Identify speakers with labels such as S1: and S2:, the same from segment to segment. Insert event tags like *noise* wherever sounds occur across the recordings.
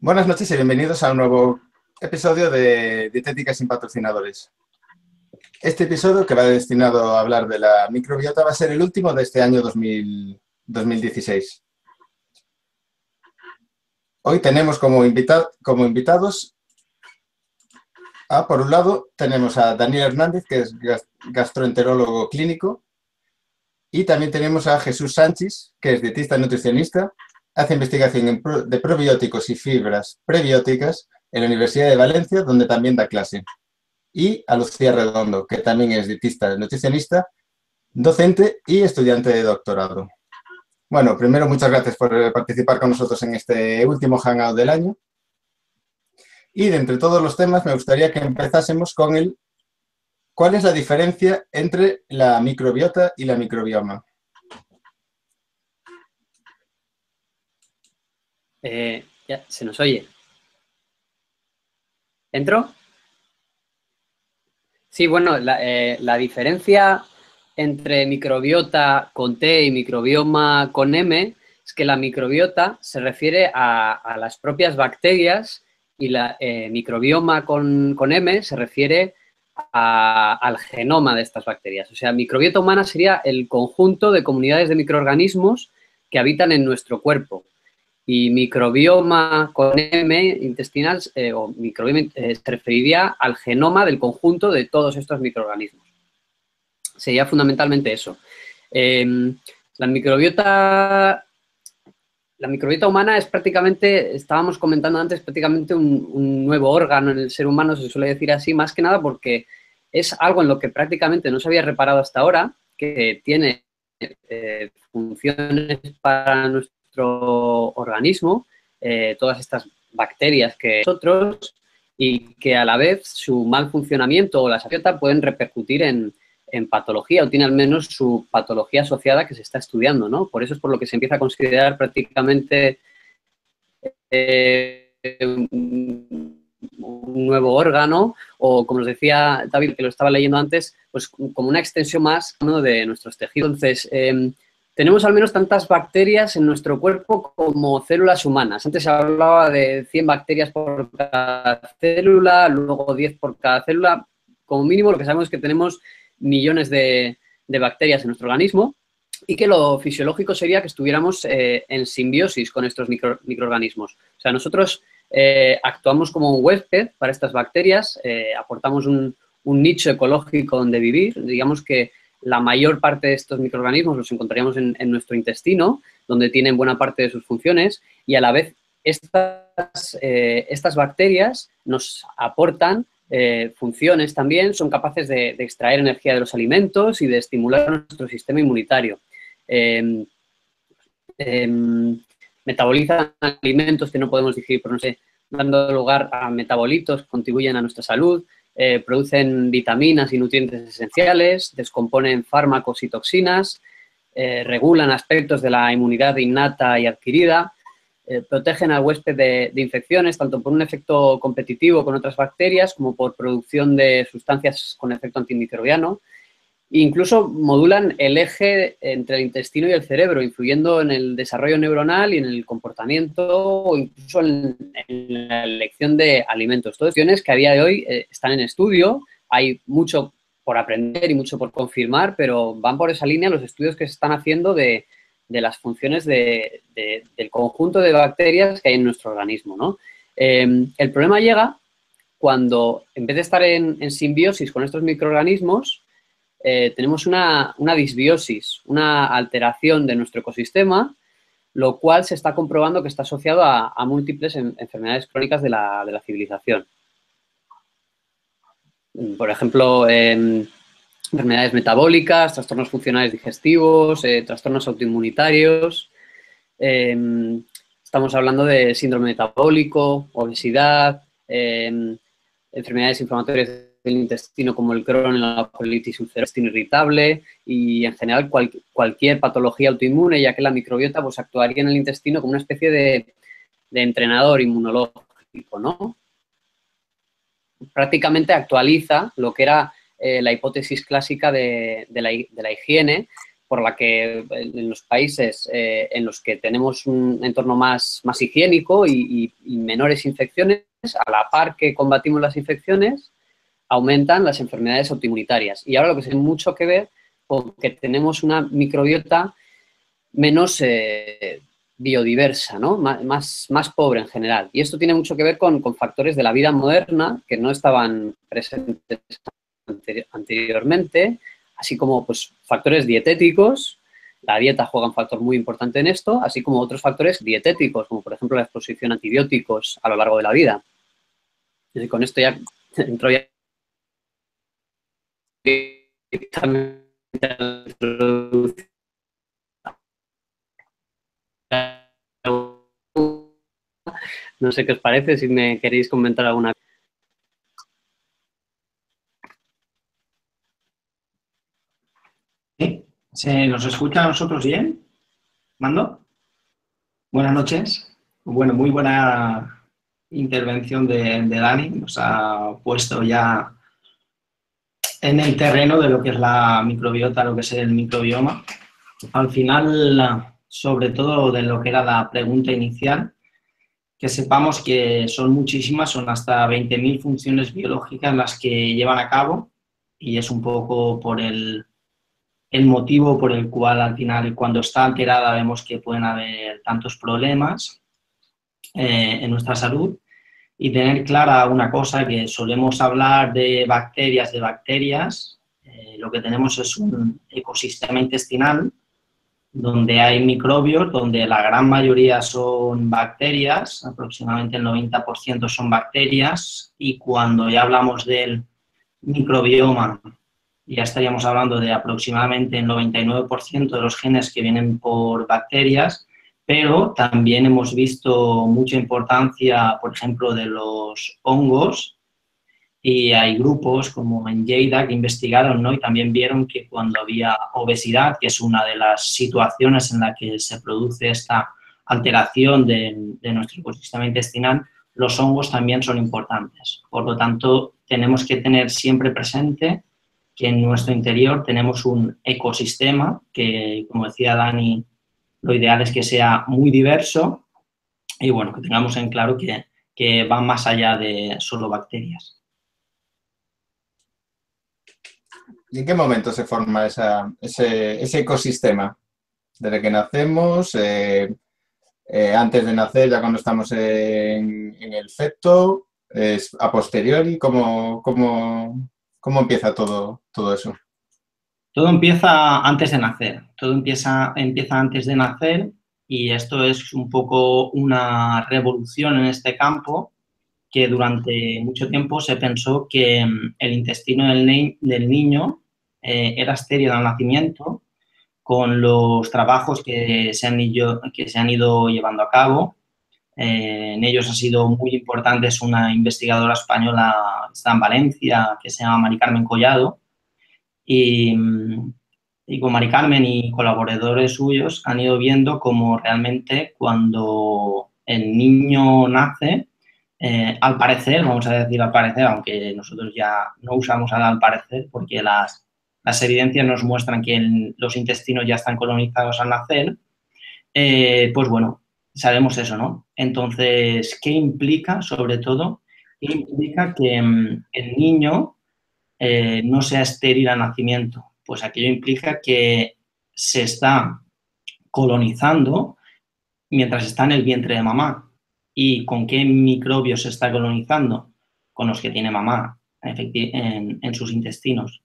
S1: Buenas noches y bienvenidos a un nuevo episodio de Dietética sin patrocinadores. Este episodio, que va destinado a hablar de la microbiota, va a ser el último de este año 2016. Hoy tenemos como, como invitados, por un lado, tenemos a Daniel Hernández, que es gastroenterólogo clínico, y también tenemos a Jesús Sánchez, que es dietista nutricionista, hace investigación de probióticos y fibras prebióticas en la Universidad de Valencia, donde también da clase. Y a Lucía Redondo, que también es dietista nutricionista, docente y estudiante de doctorado. Bueno, primero muchas gracias por participar con nosotros en este último Hangout del año. Y de entre todos los temas me gustaría que empezásemos con el ¿cuál es la diferencia entre la microbiota y la microbioma?
S2: Eh, ya, se nos oye. ¿Entro? Sí, bueno, la, eh, diferencia entre microbiota con T y microbioma con M es que la microbiota se refiere a, las propias bacterias y la eh, microbioma con, M se refiere al genoma de estas bacterias. O sea, microbiota humana sería el conjunto de comunidades de microorganismos que habitan en nuestro cuerpo y microbioma con M intestinal eh, o microbioma eh, se referiría al genoma del conjunto de todos estos microorganismos. Sería fundamentalmente eso. Em, la microbiota la microbiota humana es prácticamente, estábamos comentando antes, prácticamente un, nuevo órgano en el ser humano, se suele decir así, más que nada porque es algo en lo que prácticamente no se había reparado hasta ahora, que tiene eh, funciones para nuestro organismo, eh, todas estas bacterias que nosotros y que a la vez su mal funcionamiento o la saciedad pueden repercutir en, patología o tiene al menos su patología asociada que se está estudiando, ¿no? Por eso es por lo que se empieza a considerar prácticamente eh, un nuevo órgano o, como nos decía David, que lo estaba leyendo antes, pues como una extensión más de nuestros tejidos. Entonces, em, tenemos al menos tantas bacterias en nuestro cuerpo como células humanas. Antes se hablaba de 100 bacterias por cada célula, luego 10 por cada célula. Como mínimo, lo que sabemos es que tenemos millones de, bacterias en nuestro organismo y que lo fisiológico sería que estuviéramos eh, en simbiosis con estos microorganismos. O sea, nosotros eh, actuamos como un huésped para estas bacterias, eh, aportamos un, un nicho ecológico donde vivir. Digamos que la mayor parte de estos microorganismos los encontraríamos en, nuestro intestino, donde tienen buena parte de sus funciones, y a la vez estas, eh, estas bacterias nos aportan eh, funciones también, son capaces de, extraer energía de los alimentos y de estimular nuestro sistema inmunitario. Em, em, metabolizan alimentos que no podemos digerir, pero no sé, dando lugar a metabolitos que contribuyen a nuestra salud, eh, producen vitaminas y nutrientes esenciales, descomponen fármacos y toxinas, eh, regulan aspectos de la inmunidad innata y adquirida, eh, protegen al huésped de, infecciones, tanto por un efecto competitivo con otras bacterias como por producción de sustancias con efecto antimicrobiano incluso modulan el eje entre el intestino y el cerebro, influyendo en el desarrollo neuronal y en el comportamiento o incluso en, la elección de alimentos. Todas cuestiones que a día de hoy eh, están en estudio, hay mucho por aprender y mucho por confirmar, pero van por esa línea los estudios que se están haciendo de, las funciones del conjunto de bacterias que hay en nuestro organismo. Em, el problema llega cuando, en vez de estar en simbiosis con estos microorganismos, eh, tenemos una, disbiosis, una alteración de nuestro ecosistema, lo cual se está comprobando que está asociado a, múltiples enfermedades crónicas de la, civilización. Por ejemplo, enfermedades metabólicas, trastornos funcionales digestivos, eh, trastornos autoinmunitarios. Em, estamos hablando de síndrome metabólico, obesidad, em, enfermedades inflamatorias del intestino como el Crohn, la colitis ulcerosa, irritable y en general cualquier patología autoinmune, ya que la microbiota pues, actuaría en el intestino como una especie de, entrenador inmunológico, ¿no? Prácticamente actualiza lo que era eh, la hipótesis clásica de, la, higiene, por la que en los países eh, en los que tenemos un entorno más higiénico y, menores infecciones, a la par que combatimos las infecciones, aumentan las enfermedades autoinmunitarias. Y ahora lo que tiene mucho que ver con que tenemos una microbiota menos eh, biodiversa, ¿no? más, más, pobre en general. Y esto tiene mucho que ver con, factores de la vida moderna que no estaban presentes anteriormente, así como pues, factores dietéticos. La dieta juega un factor muy importante en esto, así como otros factores dietéticos, como por ejemplo la exposición a antibióticos a lo largo de la vida. Con esto ya *laughs* entro ya no sé qué os parece, si me queréis comentar alguna
S3: ¿Se nos escucha a nosotros bien? ¿Mando? Buenas noches. Bueno, muy buena intervención de, Dani. Nos ha puesto ya en el terreno de lo que es la microbiota, lo que es el microbioma. Al final, sobre todo de lo que era la pregunta inicial, que sepamos que son muchísimas, son hasta 20.000 funciones biológicas las que llevan a cabo y es un poco por el, el motivo por el cual al final cuando está alterada vemos que pueden haber tantos problemas eh, en nuestra salud y tener clara una cosa que solemos hablar de bacterias, de bacterias, eh, lo que tenemos es un ecosistema intestinal donde hay microbios, donde la gran mayoría son bacterias, aproximadamente el 90% son bacterias, y cuando ya hablamos del microbioma ya estaríamos hablando de aproximadamente el 99% de los genes que vienen por bacterias, pero también hemos visto mucha importancia, por ejemplo, de los hongos, y hay grupos como en Lleida que investigaron ¿no? y también vieron que cuando había obesidad, que es una de las situaciones en la que se produce esta alteración de, de nuestro ecosistema intestinal, los hongos también son importantes. Por lo tanto, tenemos que tener siempre presente que en nuestro interior tenemos un ecosistema que, como decía Dani, lo ideal es que sea muy diverso y bueno, que tengamos en claro que, que va más allá de solo bacterias.
S1: ¿Y en qué momento se forma ese, ecosistema? ¿Desde que nacemos? Eh, eh, ¿Antes de nacer, ya cuando estamos en, el feto? ¿Es a posteriori? ¿Cómo, cómo, ¿Cómo empieza todo, todo eso?
S3: Todo empieza antes de nacer, todo empieza, empieza antes de nacer y esto es un poco una revolución en este campo que durante mucho tiempo se pensó que mm, el intestino del, niño eh, era estéril al nacimiento con los trabajos que se han, que se han ido llevando a cabo. Eh, en ellos ha sido muy importante, es una investigadora española, está en Valencia, que se llama Mari Carmen Collado, y, con Mari Carmen y colaboradores suyos han ido viendo cómo realmente cuando el niño nace, eh, al parecer, vamos a decir al parecer, aunque nosotros ya no usamos al parecer porque las, las evidencias nos muestran que los intestinos ya están colonizados al nacer, eh, pues bueno, sabemos eso, ¿no? Entonces, ¿qué implica, sobre todo? ¿Qué implica que mm, el niño eh, no sea estéril a nacimiento? Pues aquello implica que se está colonizando mientras está en el vientre de mamá. ¿Y con qué microbios se está colonizando? Con los que tiene mamá en, en sus intestinos.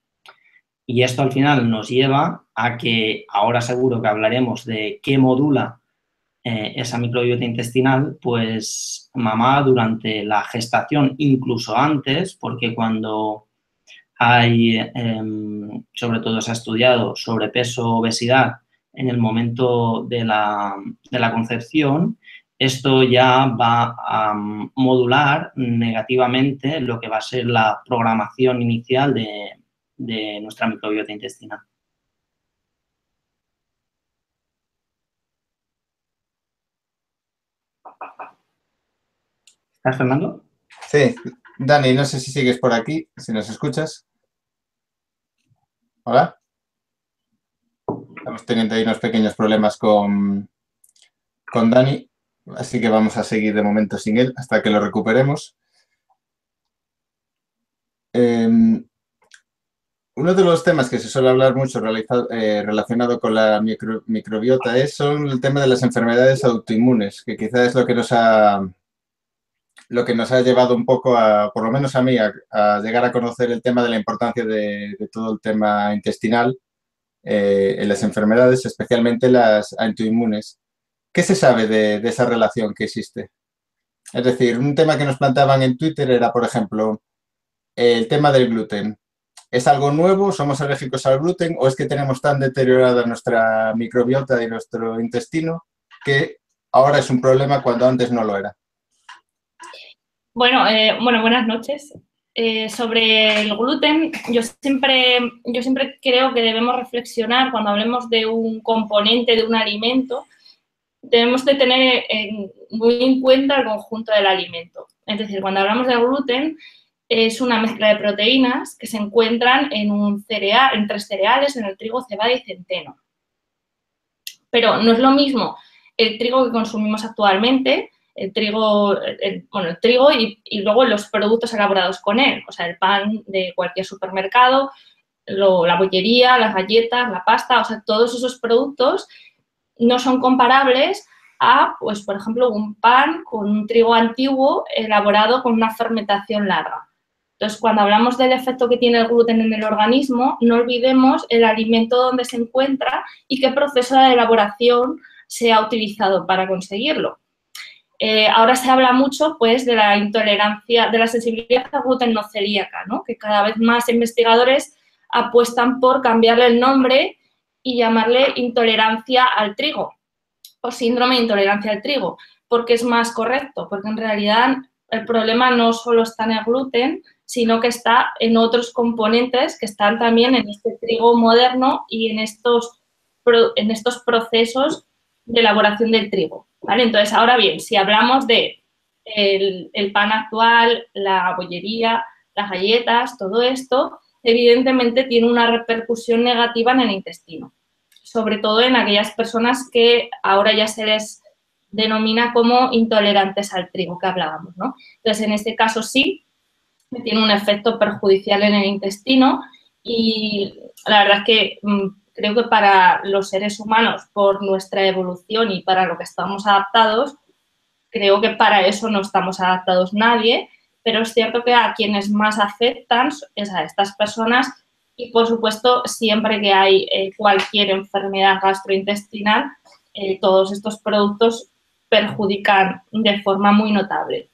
S3: Y esto al final nos lleva a que ahora seguro que hablaremos de qué modula eh, esa microbiota intestinal, pues mamá durante la gestación, incluso antes, porque cuando em, sobre todo se ha estudiado sobrepeso, obesidad en el momento de la, concepción, esto ya va a modular negativamente lo que va a ser la programación inicial de, de nuestra microbiota intestinal. ¿Estás, Fernando?
S1: Sí. Dani, no sé si sigues por aquí, si nos escuchas. ¿Hola? Estamos teniendo ahí unos pequeños problemas con, con Dani, así que vamos a seguir de momento sin él hasta que lo recuperemos. Em, uno de los temas que se suele hablar mucho eh, relacionado con la microbiota es son el tema de las enfermedades autoinmunes, que quizás es lo que nos ha, lo que nos ha llevado un poco, a, por lo menos a mí, a, llegar a conocer el tema de la importancia de, todo el tema intestinal eh, en las enfermedades, especialmente las autoinmunes. ¿Qué se sabe de, de esa relación que existe? Es decir, un tema que nos plantaban en Twitter era, por ejemplo, el tema del gluten ¿Es algo nuevo? ¿Somos alérgicos al gluten? ¿O es que tenemos tan deteriorada nuestra microbiota y nuestro intestino que ahora es un problema cuando antes no lo era?
S4: Bueno, eh, bueno buenas noches. Eh, sobre el gluten, yo siempre, yo siempre creo que debemos reflexionar cuando hablemos de un componente de un alimento, debemos de tener muy en cuenta el conjunto del alimento. Es decir, cuando hablamos del gluten, es una mezcla de proteínas que se encuentran en, un cereal, en tres cereales, en el trigo, cebada y centeno. Pero no es lo mismo el trigo que consumimos actualmente, el trigo, bueno, el trigo y, luego los productos elaborados con él, o sea, el pan de cualquier supermercado, la bollería, las galletas, la pasta, o sea, todos esos productos no son comparables a, pues, por ejemplo, un pan con un trigo antiguo elaborado con una fermentación larga. Entonces, cuando hablamos del efecto que tiene el gluten en el organismo, no olvidemos el alimento donde se encuentra y qué proceso de elaboración se ha utilizado para conseguirlo. Eh, ahora se habla mucho pues, de la intolerancia, de la sensibilidad al gluten no celíaca, ¿no? que cada vez más investigadores apuestan por cambiarle el nombre y llamarle intolerancia al trigo o síndrome de intolerancia al trigo, porque es más correcto, porque en realidad el problema no solo está en el gluten, sino que está en otros componentes que están también en este trigo moderno y en estos, en estos procesos de elaboración del trigo. ¿Vale? Entonces, ahora bien, si hablamos de el, pan actual, la bollería, las galletas, todo esto, evidentemente tiene una repercusión negativa en el intestino, sobre todo en aquellas personas que ahora ya se les denomina como intolerantes al trigo que hablábamos, ¿no? Entonces, en este caso sí, tiene un efecto perjudicial en el intestino y la verdad es que mm, creo que para los seres humanos, por nuestra evolución y para lo que estamos adaptados, creo que para eso no estamos adaptados nadie, pero es cierto que a quienes más afectan es a estas personas y, por supuesto, siempre que hay eh, cualquier enfermedad gastrointestinal, eh, todos estos productos perjudican de forma muy notable.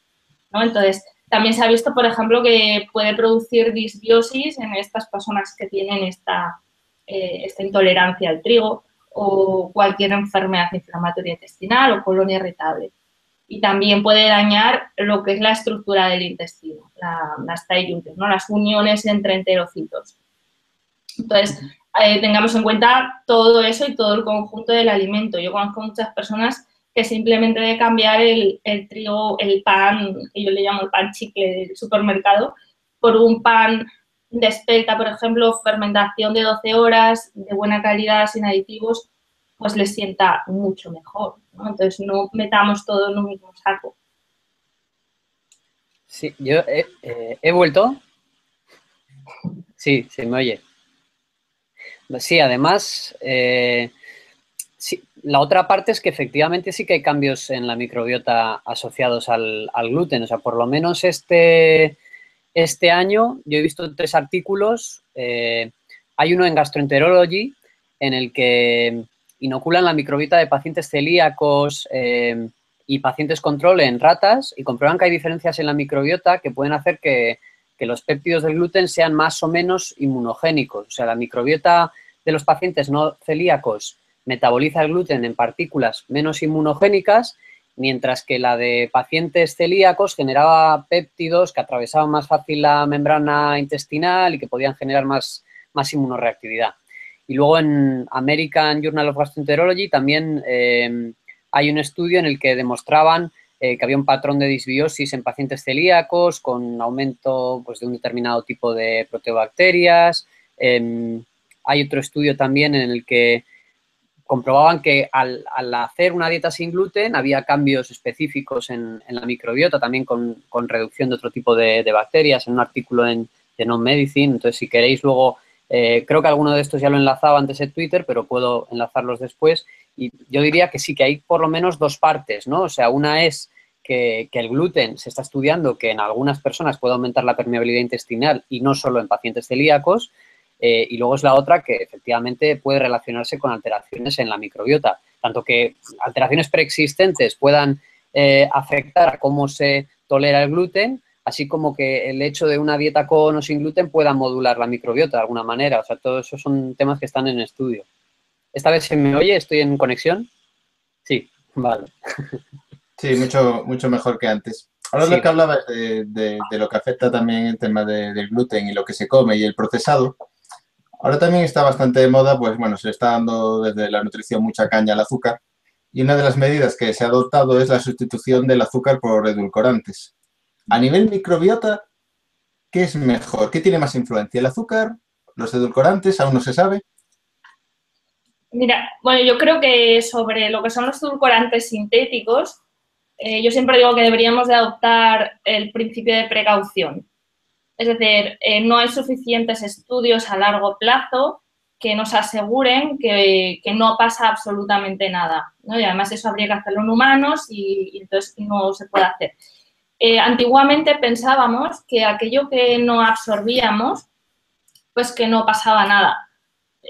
S4: ¿no? Entonces, también se ha visto, por ejemplo, que puede producir disbiosis en estas personas que tienen esta, eh, esta intolerancia al trigo o cualquier enfermedad inflamatoria intestinal o colonia irritable. Y también puede dañar lo que es la estructura del intestino, las ¿no? las uniones entre enterocitos. Entonces, eh, tengamos en cuenta todo eso y todo el conjunto del alimento. Yo conozco muchas personas que simplemente de cambiar el, trigo, el pan, que yo le llamo el pan chicle del supermercado, por un pan de espelta, por ejemplo, fermentación de 12 horas, de buena calidad, sin aditivos, pues les sienta mucho mejor. Entonces, no metamos todo en un mismo saco.
S2: Sí, yo he, eh, vuelto. Sí, se me oye. Sí, además, eh, la otra parte es que efectivamente sí que hay cambios en la microbiota asociados al, gluten. O sea, por lo menos este, este año yo he visto tres artículos. Eh, hay uno en Gastroenterology en el que inoculan la microbiota de pacientes celíacos eh, y pacientes control en ratas y comprueban que hay diferencias en la microbiota que pueden hacer que, que los péptidos del gluten sean más o menos inmunogénicos. O sea, la microbiota de los pacientes no celíacos metaboliza el gluten en partículas menos inmunogénicas, mientras que la de pacientes celíacos generaba péptidos que atravesaban más fácil la membrana intestinal y que podían generar más, más inmunoreactividad. Y luego en American Journal of Gastroenterology también eh, hay un estudio en el que demostraban eh, que había un patrón de disbiosis en pacientes celíacos con aumento pues, de un determinado tipo de proteobacterias. Em, hay otro estudio también en el que comprobaban que al, hacer una dieta sin gluten había cambios específicos en, la microbiota, también con, reducción de otro tipo de, bacterias, en un artículo en Non Medicine. Entonces, si queréis luego, eh, creo que alguno de estos ya lo enlazaba antes en Twitter, pero puedo enlazarlos después. Y yo diría que sí, que hay por lo menos dos partes, ¿no? O sea, una es que, que el gluten se está estudiando que en algunas personas puede aumentar la permeabilidad intestinal y no solo en pacientes celíacos, eh, y luego es la otra que efectivamente puede relacionarse con alteraciones en la microbiota, tanto que alteraciones preexistentes puedan eh, afectar a cómo se tolera el gluten, así como que el hecho de una dieta con o sin gluten pueda modular la microbiota de alguna manera. O sea, todo eso son temas que están en estudio. ¿Esta vez se me oye? ¿Estoy en conexión? Sí, vale.
S1: Sí, mucho, mucho mejor que antes. Ahora lo que hablabas de, lo que afecta también el tema del gluten y lo que se come y el procesado, Ahora también está bastante de moda, pues bueno, se está dando desde la nutrición mucha caña al azúcar y una de las medidas que se ha adoptado es la sustitución del azúcar por edulcorantes. A nivel microbiota, ¿qué es mejor? ¿Qué tiene más influencia? ¿El azúcar? ¿Los edulcorantes? ¿Aún no se sabe?
S4: Mira, bueno, yo creo que sobre lo que son los edulcorantes sintéticos, eh, yo siempre digo que deberíamos de adoptar el principio de precaución. Es decir, eh, no hay suficientes estudios a largo plazo que nos aseguren que, no pasa absolutamente nada. Y además eso habría que hacerlo en humanos y, entonces no se puede hacer. Eh, antiguamente pensábamos que aquello que no absorbíamos, pues que no pasaba nada.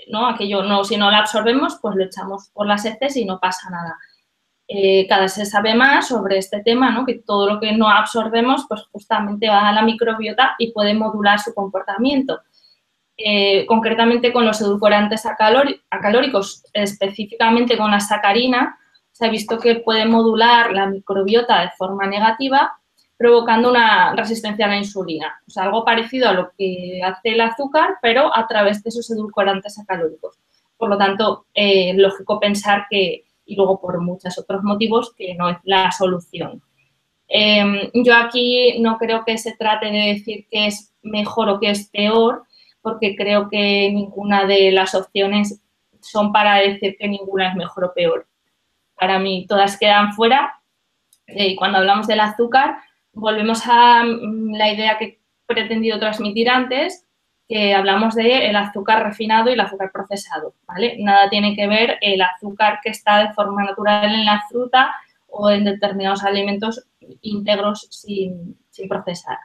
S4: ¿no? Aquello no, si no lo absorbemos, pues lo echamos por las heces y no pasa nada. Eh, cada vez se sabe más sobre este tema, ¿no? que todo lo que no absorbemos, pues justamente va a la microbiota y puede modular su comportamiento. Eh, concretamente con los edulcorantes acalóricos, específicamente con la sacarina, se ha visto que puede modular la microbiota de forma negativa, provocando una resistencia a la insulina. O sea, algo parecido a lo que hace el azúcar, pero a través de esos edulcorantes acalóricos. Por lo tanto, eh, lógico pensar que, y luego por muchos otros motivos que no es la solución. Em, yo aquí no creo que se trate de decir que es mejor o que es peor, porque creo que ninguna de las opciones son para decir que ninguna es mejor o peor. Para mí todas quedan fuera eh, y cuando hablamos del azúcar volvemos a mm, la idea que he pretendido transmitir antes, que hablamos de el azúcar refinado y el azúcar procesado, ¿vale? Nada tiene que ver el azúcar que está de forma natural en la fruta o en determinados alimentos íntegros sin, procesar.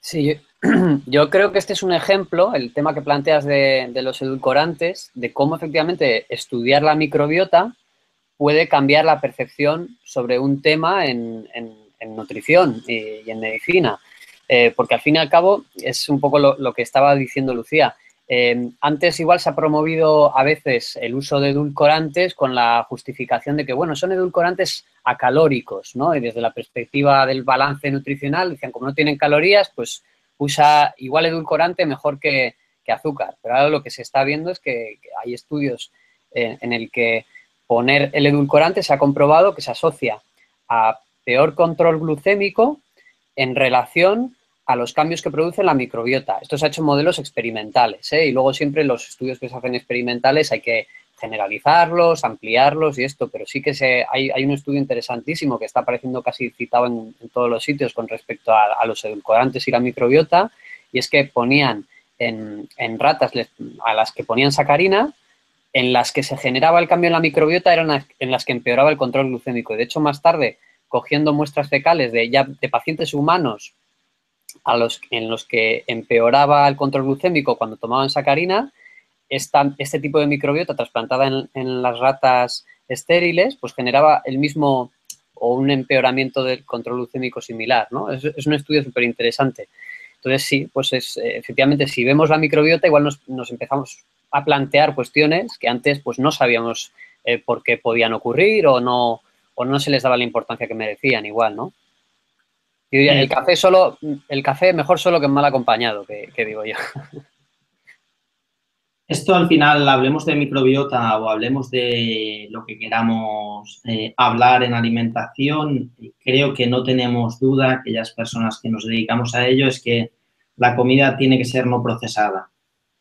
S2: Sí, *clears throat* yo creo que este es un ejemplo, el tema que planteas de, los edulcorantes, de cómo efectivamente estudiar la microbiota puede cambiar la percepción sobre un tema en, nutrición y en medicina. Eh, porque al fin y al cabo es un poco lo, que estaba diciendo Lucía. Eh, antes igual se ha promovido a veces el uso de edulcorantes con la justificación de que, bueno, son edulcorantes acalóricos, ¿no? Y desde la perspectiva del balance nutricional, decían, como no tienen calorías, pues usa igual edulcorante mejor que, azúcar. Pero ahora lo que se está viendo es que, hay estudios en, en el que poner el edulcorante se ha comprobado que se asocia a peor control glucémico en relación a los cambios que produce la microbiota. Esto se ha hecho en modelos experimentales ¿eh? y luego siempre los estudios que se hacen experimentales hay que generalizarlos, ampliarlos y esto, pero sí que hay, un estudio interesantísimo que está apareciendo casi citado en, todos los sitios con respecto a, los edulcorantes y la microbiota y es que ponían en, ratas a las que ponían sacarina, en las que se generaba el cambio en la microbiota eran en las que empeoraba el control glucémico. De hecho, más tarde, cogiendo muestras fecales de pacientes humanos a los, en los que empeoraba el control glucémico cuando tomaban sacarina, este tipo de microbiota trasplantada en, las ratas estériles, pues generaba el mismo o un empeoramiento del control glucémico similar, ¿no? Es, un estudio súper interesante. Entonces, sí, pues es, efectivamente, si vemos la microbiota, igual nos, empezamos a plantear cuestiones que antes pues no sabíamos eh, por qué podían ocurrir o no, o no se les daba la importancia que merecían igual, ¿no? El café solo, el café mejor solo que mal acompañado, que, digo yo.
S3: Esto al final, hablemos de microbiota o hablemos de lo que queramos eh, hablar en alimentación, creo que no tenemos duda, aquellas personas que nos dedicamos a ello, es que la comida tiene que ser no procesada.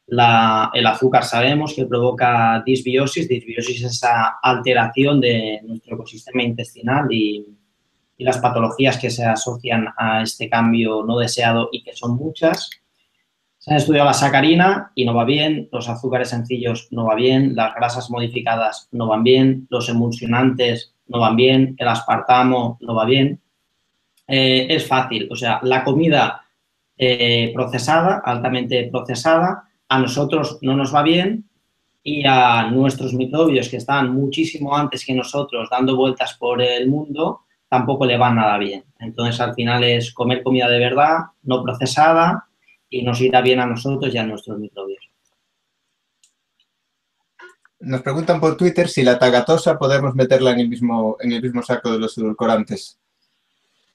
S3: el azúcar sabemos que provoca disbiosis. Disbiosis es esa alteración de nuestro ecosistema intestinal y, y las patologías que se asocian a este cambio no deseado y que son muchas. Se han estudiado la sacarina y no va bien, los azúcares sencillos no va bien, las grasas modificadas no van bien, los emulsionantes no van bien, el aspartamo no va bien. Eh, es fácil, o sea, la comida eh, procesada, altamente procesada, a nosotros no nos va bien y a nuestros microbios que están muchísimo antes que nosotros dando vueltas por el mundo, tampoco le va nada bien. Entonces, al final es comer comida de verdad, no procesada y nos irá bien a nosotros y a nuestros microbios.
S1: Nos preguntan por Twitter si la tagatosa podemos meterla en el mismo, en el mismo saco de los edulcorantes,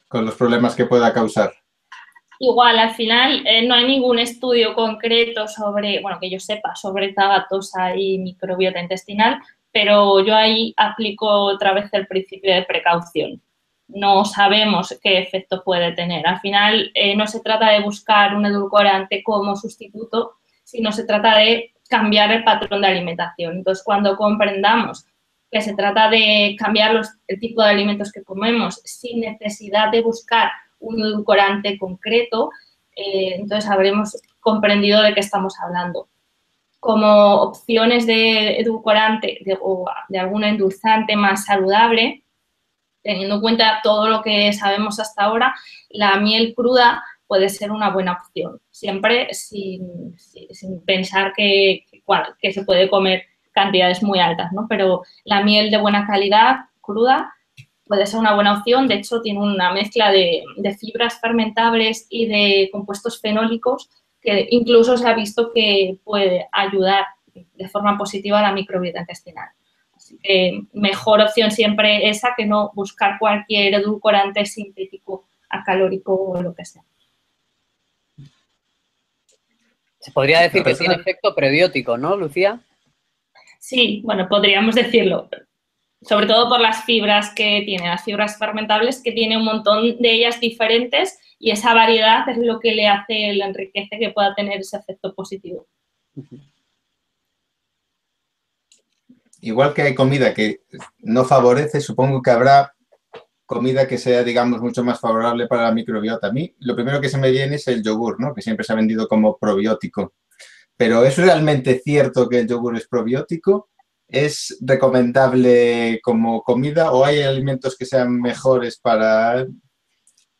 S1: con los problemas que pueda causar.
S4: Igual, al final eh, no hay ningún estudio concreto sobre, bueno, que yo sepa, sobre tagatosa y microbiota intestinal, pero yo ahí aplico otra vez el principio de precaución. No sabemos qué efecto puede tener. Al final eh, no se trata de buscar un edulcorante como sustituto, sino se trata de cambiar el patrón de alimentación. Entonces, cuando comprendamos que se trata de cambiar el tipo de alimentos que comemos sin necesidad de buscar un edulcorante concreto, eh, entonces habremos comprendido de qué estamos hablando. Como opciones de edulcorante o de algún endulzante más saludable, teniendo en cuenta todo lo que sabemos hasta ahora, la miel cruda puede ser una buena opción, siempre sin, pensar que, que, se puede comer cantidades muy altas, ¿no? Pero la miel de buena calidad, cruda, puede ser una buena opción. De hecho, tiene una mezcla de, fibras fermentables y de compuestos fenólicos que incluso se ha visto que puede ayudar de forma positiva a la microbiota intestinal. Así que mejor opción siempre esa que no buscar cualquier edulcorante sintético, acalórico o lo que sea.
S2: Se podría decir que tiene efecto prebiótico, ¿no, Lucía?
S4: Sí, bueno, podríamos decirlo sobre todo por las fibras que tiene, las fibras fermentables, que tiene un montón de ellas diferentes y esa variedad es lo que le hace, le enriquece que pueda tener ese efecto positivo.
S1: Igual que hay comida que no favorece, supongo que habrá comida que sea, digamos, mucho más favorable para la microbiota. A mí, lo primero que se me viene es el yogur, ¿no? Que siempre se ha vendido como probiótico. Pero ¿es realmente cierto que el yogur es probiótico? ¿Es recomendable como comida o hay alimentos que sean mejores para...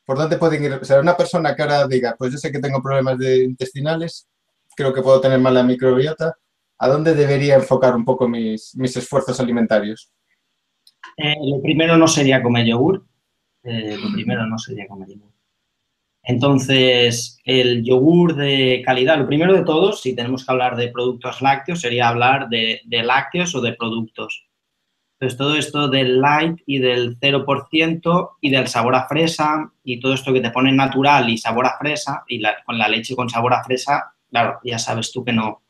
S1: ¿Por dónde pueden ir? O sea, una persona que ahora diga, pues yo sé que tengo problemas de intestinales, creo que puedo tener mala microbiota, ¿a dónde debería enfocar un poco mis, esfuerzos alimentarios?
S3: Eh, lo primero no sería comer yogur. Eh, lo primero no sería comer yogur. Entonces, el yogur de calidad, lo primero de todo, si tenemos que hablar de productos lácteos, sería hablar de, lácteos o de productos. Entonces, todo esto del light y del 0% y del sabor a fresa y todo esto que te pone natural y sabor a fresa y con la leche con sabor a fresa, claro, ya sabes tú que no,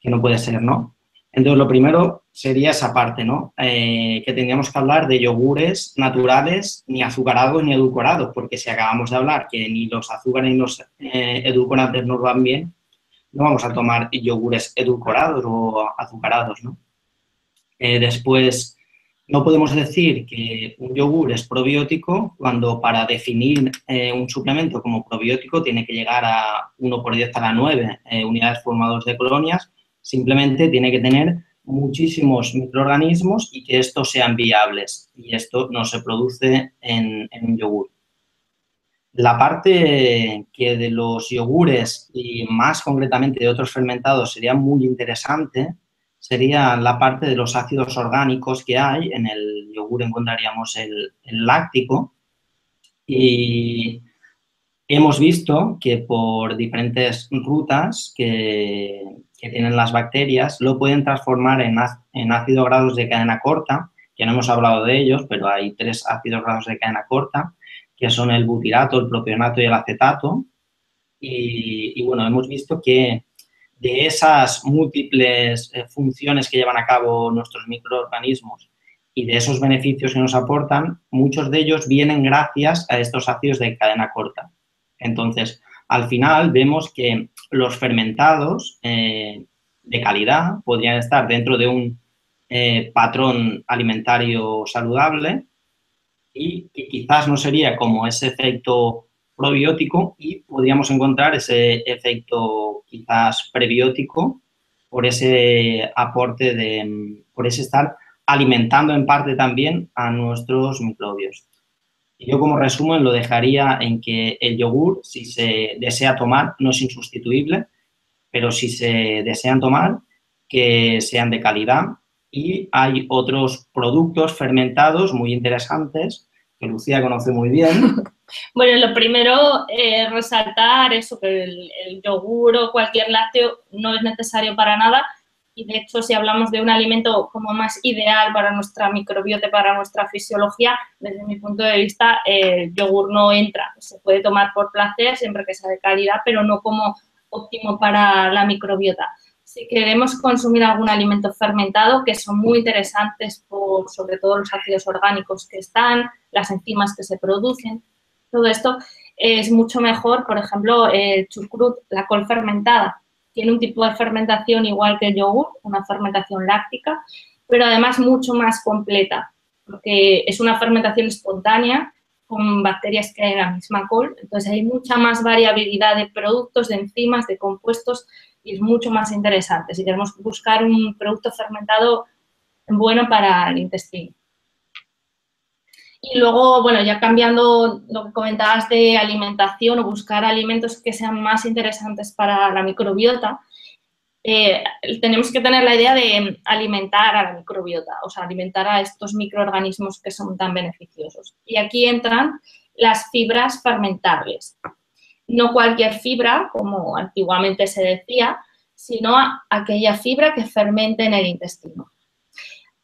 S3: que no puede ser, ¿no? Entonces, lo primero sería esa parte, ¿no? Eh, que tendríamos que hablar de yogures naturales, ni azucarados ni edulcorados, porque si acabamos de hablar que ni los azúcares ni los eh, edulcorantes nos van bien, no vamos a tomar yogures edulcorados o azucarados, ¿no? Eh, después, no podemos decir que un yogur es probiótico cuando para definir un suplemento como probiótico tiene que llegar a 1 por 10 a la 9 unidades formadoras de colonias, Simplemente tiene que tener muchísimos microorganismos y que estos sean viables. Y esto no se produce en, un yogur. La parte que de los yogures y más concretamente de otros fermentados sería muy interesante sería la parte de los ácidos orgánicos que hay. En el yogur encontraríamos el, el láctico y hemos visto que por diferentes rutas que, que tienen las bacterias lo pueden transformar en, ácidos grados de cadena corta, que no hemos hablado de ellos, pero hay tres ácidos grados de cadena corta, que son el butirato, el propionato y el acetato. Y, bueno, hemos visto que de esas múltiples eh, funciones que llevan a cabo nuestros microorganismos y de esos beneficios que nos aportan, muchos de ellos vienen gracias a estos ácidos de cadena corta. Entonces, al final vemos que los fermentados eh, de calidad podrían estar dentro de un eh, patrón alimentario saludable y que quizás no sería como ese efecto probiótico y podríamos encontrar ese efecto quizás prebiótico por ese aporte de, por ese estar alimentando en parte también a nuestros microbios. Yo como resumen lo dejaría en que el yogur, si se desea tomar, no es insustituible, pero si se desean tomar, que sean de calidad. Y hay otros productos fermentados muy interesantes que Lucía conoce muy bien. *laughs*
S4: Bueno, lo primero eh, resaltar eso, que el, el, yogur o cualquier lácteo no es necesario para nada y de hecho si hablamos de un alimento como más ideal para nuestra microbiota, para nuestra fisiología, desde mi punto de vista el yogur no entra. Se puede tomar por placer siempre que sea de calidad, pero no como óptimo para la microbiota. Si queremos consumir algún alimento fermentado, que son muy interesantes por sobre todo los ácidos orgánicos que están, las enzimas que se producen, todo esto es mucho mejor, por ejemplo, el chucrut, la col fermentada, tiene un tipo de fermentación igual que el yogur, una fermentación láctica, pero además mucho más completa, porque es una fermentación espontánea con bacterias que hay en la misma col, entonces hay mucha más variabilidad de productos, de enzimas, de compuestos y es mucho más interesante si queremos buscar un producto fermentado bueno para el intestino. Y luego, bueno, ya cambiando lo que comentabas de alimentación o buscar alimentos que sean más interesantes para la microbiota, eh, tenemos que tener la idea de alimentar a la microbiota, o sea, alimentar a estos microorganismos que son tan beneficiosos. Y aquí entran las fibras fermentables. No cualquier fibra, como antiguamente se decía, sino aquella fibra que fermente en el intestino.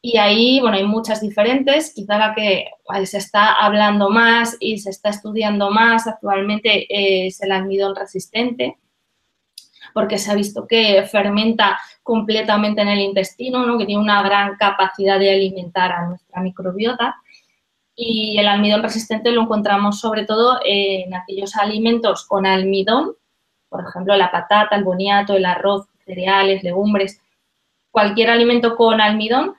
S4: Y ahí, bueno, hay muchas diferentes, quizá la que se está hablando más y se está estudiando más actualmente es el almidón resistente, porque se ha visto que fermenta completamente en el intestino, ¿no? que tiene una gran capacidad de alimentar a nuestra microbiota. Y el almidón resistente lo encontramos sobre todo en aquellos alimentos con almidón, por ejemplo, la patata, el boniato, el arroz, cereales, legumbres, cualquier alimento con almidón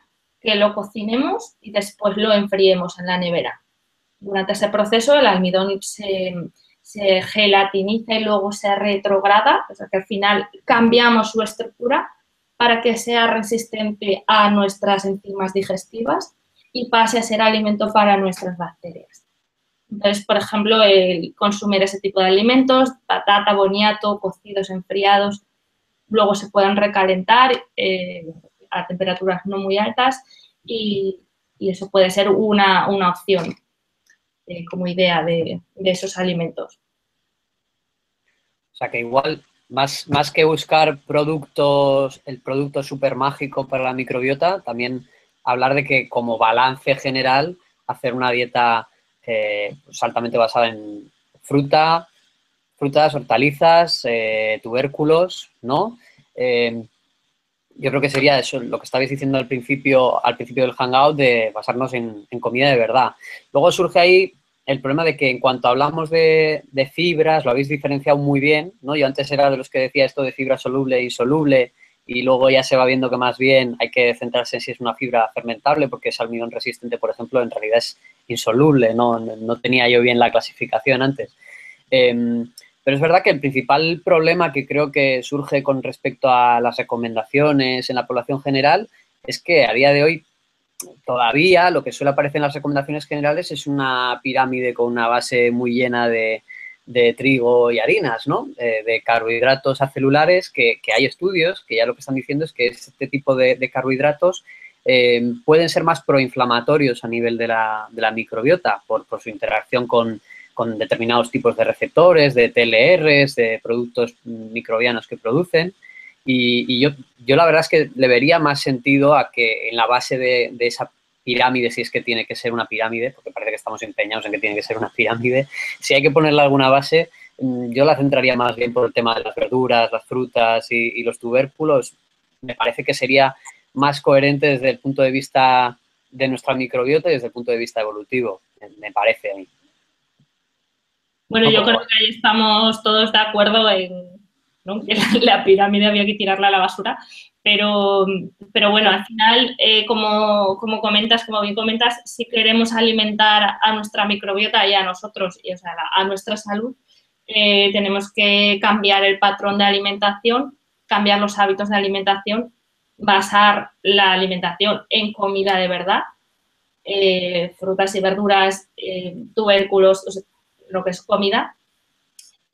S4: que lo cocinemos y después lo enfriemos en la nevera. Durante ese proceso el almidón se, gelatiniza y luego se retrograda, o sea que al final cambiamos su estructura para que sea resistente a nuestras enzimas digestivas y pase a ser alimento para nuestras bacterias. Entonces, por ejemplo, el consumir ese tipo de alimentos, patata, boniato, cocidos, enfriados, luego se pueden recalentar eh, a temperaturas no muy altas y, eso puede ser una, opción eh, como idea de, esos alimentos.
S2: O sea que igual, más, más que buscar productos, el producto súper mágico para la microbiota, también hablar de que como balance general, hacer una dieta eh, pues altamente basada en fruta, frutas, hortalizas, eh, tubérculos, ¿no? Yo creo que sería eso, lo que estabais diciendo al principio, al principio del hangout, de basarnos en, comida de verdad. Luego surge ahí el problema de que en cuanto hablamos de, fibras, lo habéis diferenciado muy bien, ¿no? Yo antes era de los que decía esto de fibra soluble e insoluble, y luego ya se va viendo que más bien hay que centrarse en si es una fibra fermentable, porque es almidón resistente, por ejemplo, en realidad es insoluble, no, no tenía yo bien la clasificación antes. Em, pero es verdad que el principal problema que creo que surge con respecto a las recomendaciones en la población general es que a día de hoy todavía lo que suele aparecer en las recomendaciones generales es una pirámide con una base muy llena de, trigo y harinas, ¿no? Eh, de carbohidratos acelulares, que, que, hay estudios que ya lo que están diciendo es que este tipo de, carbohidratos eh, pueden ser más proinflamatorios a nivel de la, de la microbiota por, por, su interacción con, con determinados tipos de receptores, de TLRs, de productos microbianos que producen. Y, yo, yo, la verdad es que le vería más sentido a que en la base de, esa pirámide, si es que tiene que ser una pirámide, porque parece que estamos empeñados en que tiene que ser una pirámide, si hay que ponerle alguna base, mm, yo la centraría más bien por el tema de las verduras, las frutas y, y los tubérculos. Me parece que sería más coherente desde el punto de vista de nuestra microbiota y desde el punto de vista evolutivo, me parece a mí.
S4: Bueno, yo creo que ahí estamos todos de acuerdo en *laughs* que la, pirámide había que tirarla a la basura, pero, pero bueno, al final, eh, como, como, comentas, como bien comentas, si queremos alimentar a nuestra microbiota y a nosotros, y, o sea, a nuestra salud, eh, tenemos que cambiar el patrón de alimentación, cambiar los hábitos de alimentación, basar la alimentación en comida de verdad, eh, frutas y verduras, tubérculos, lo que es comida,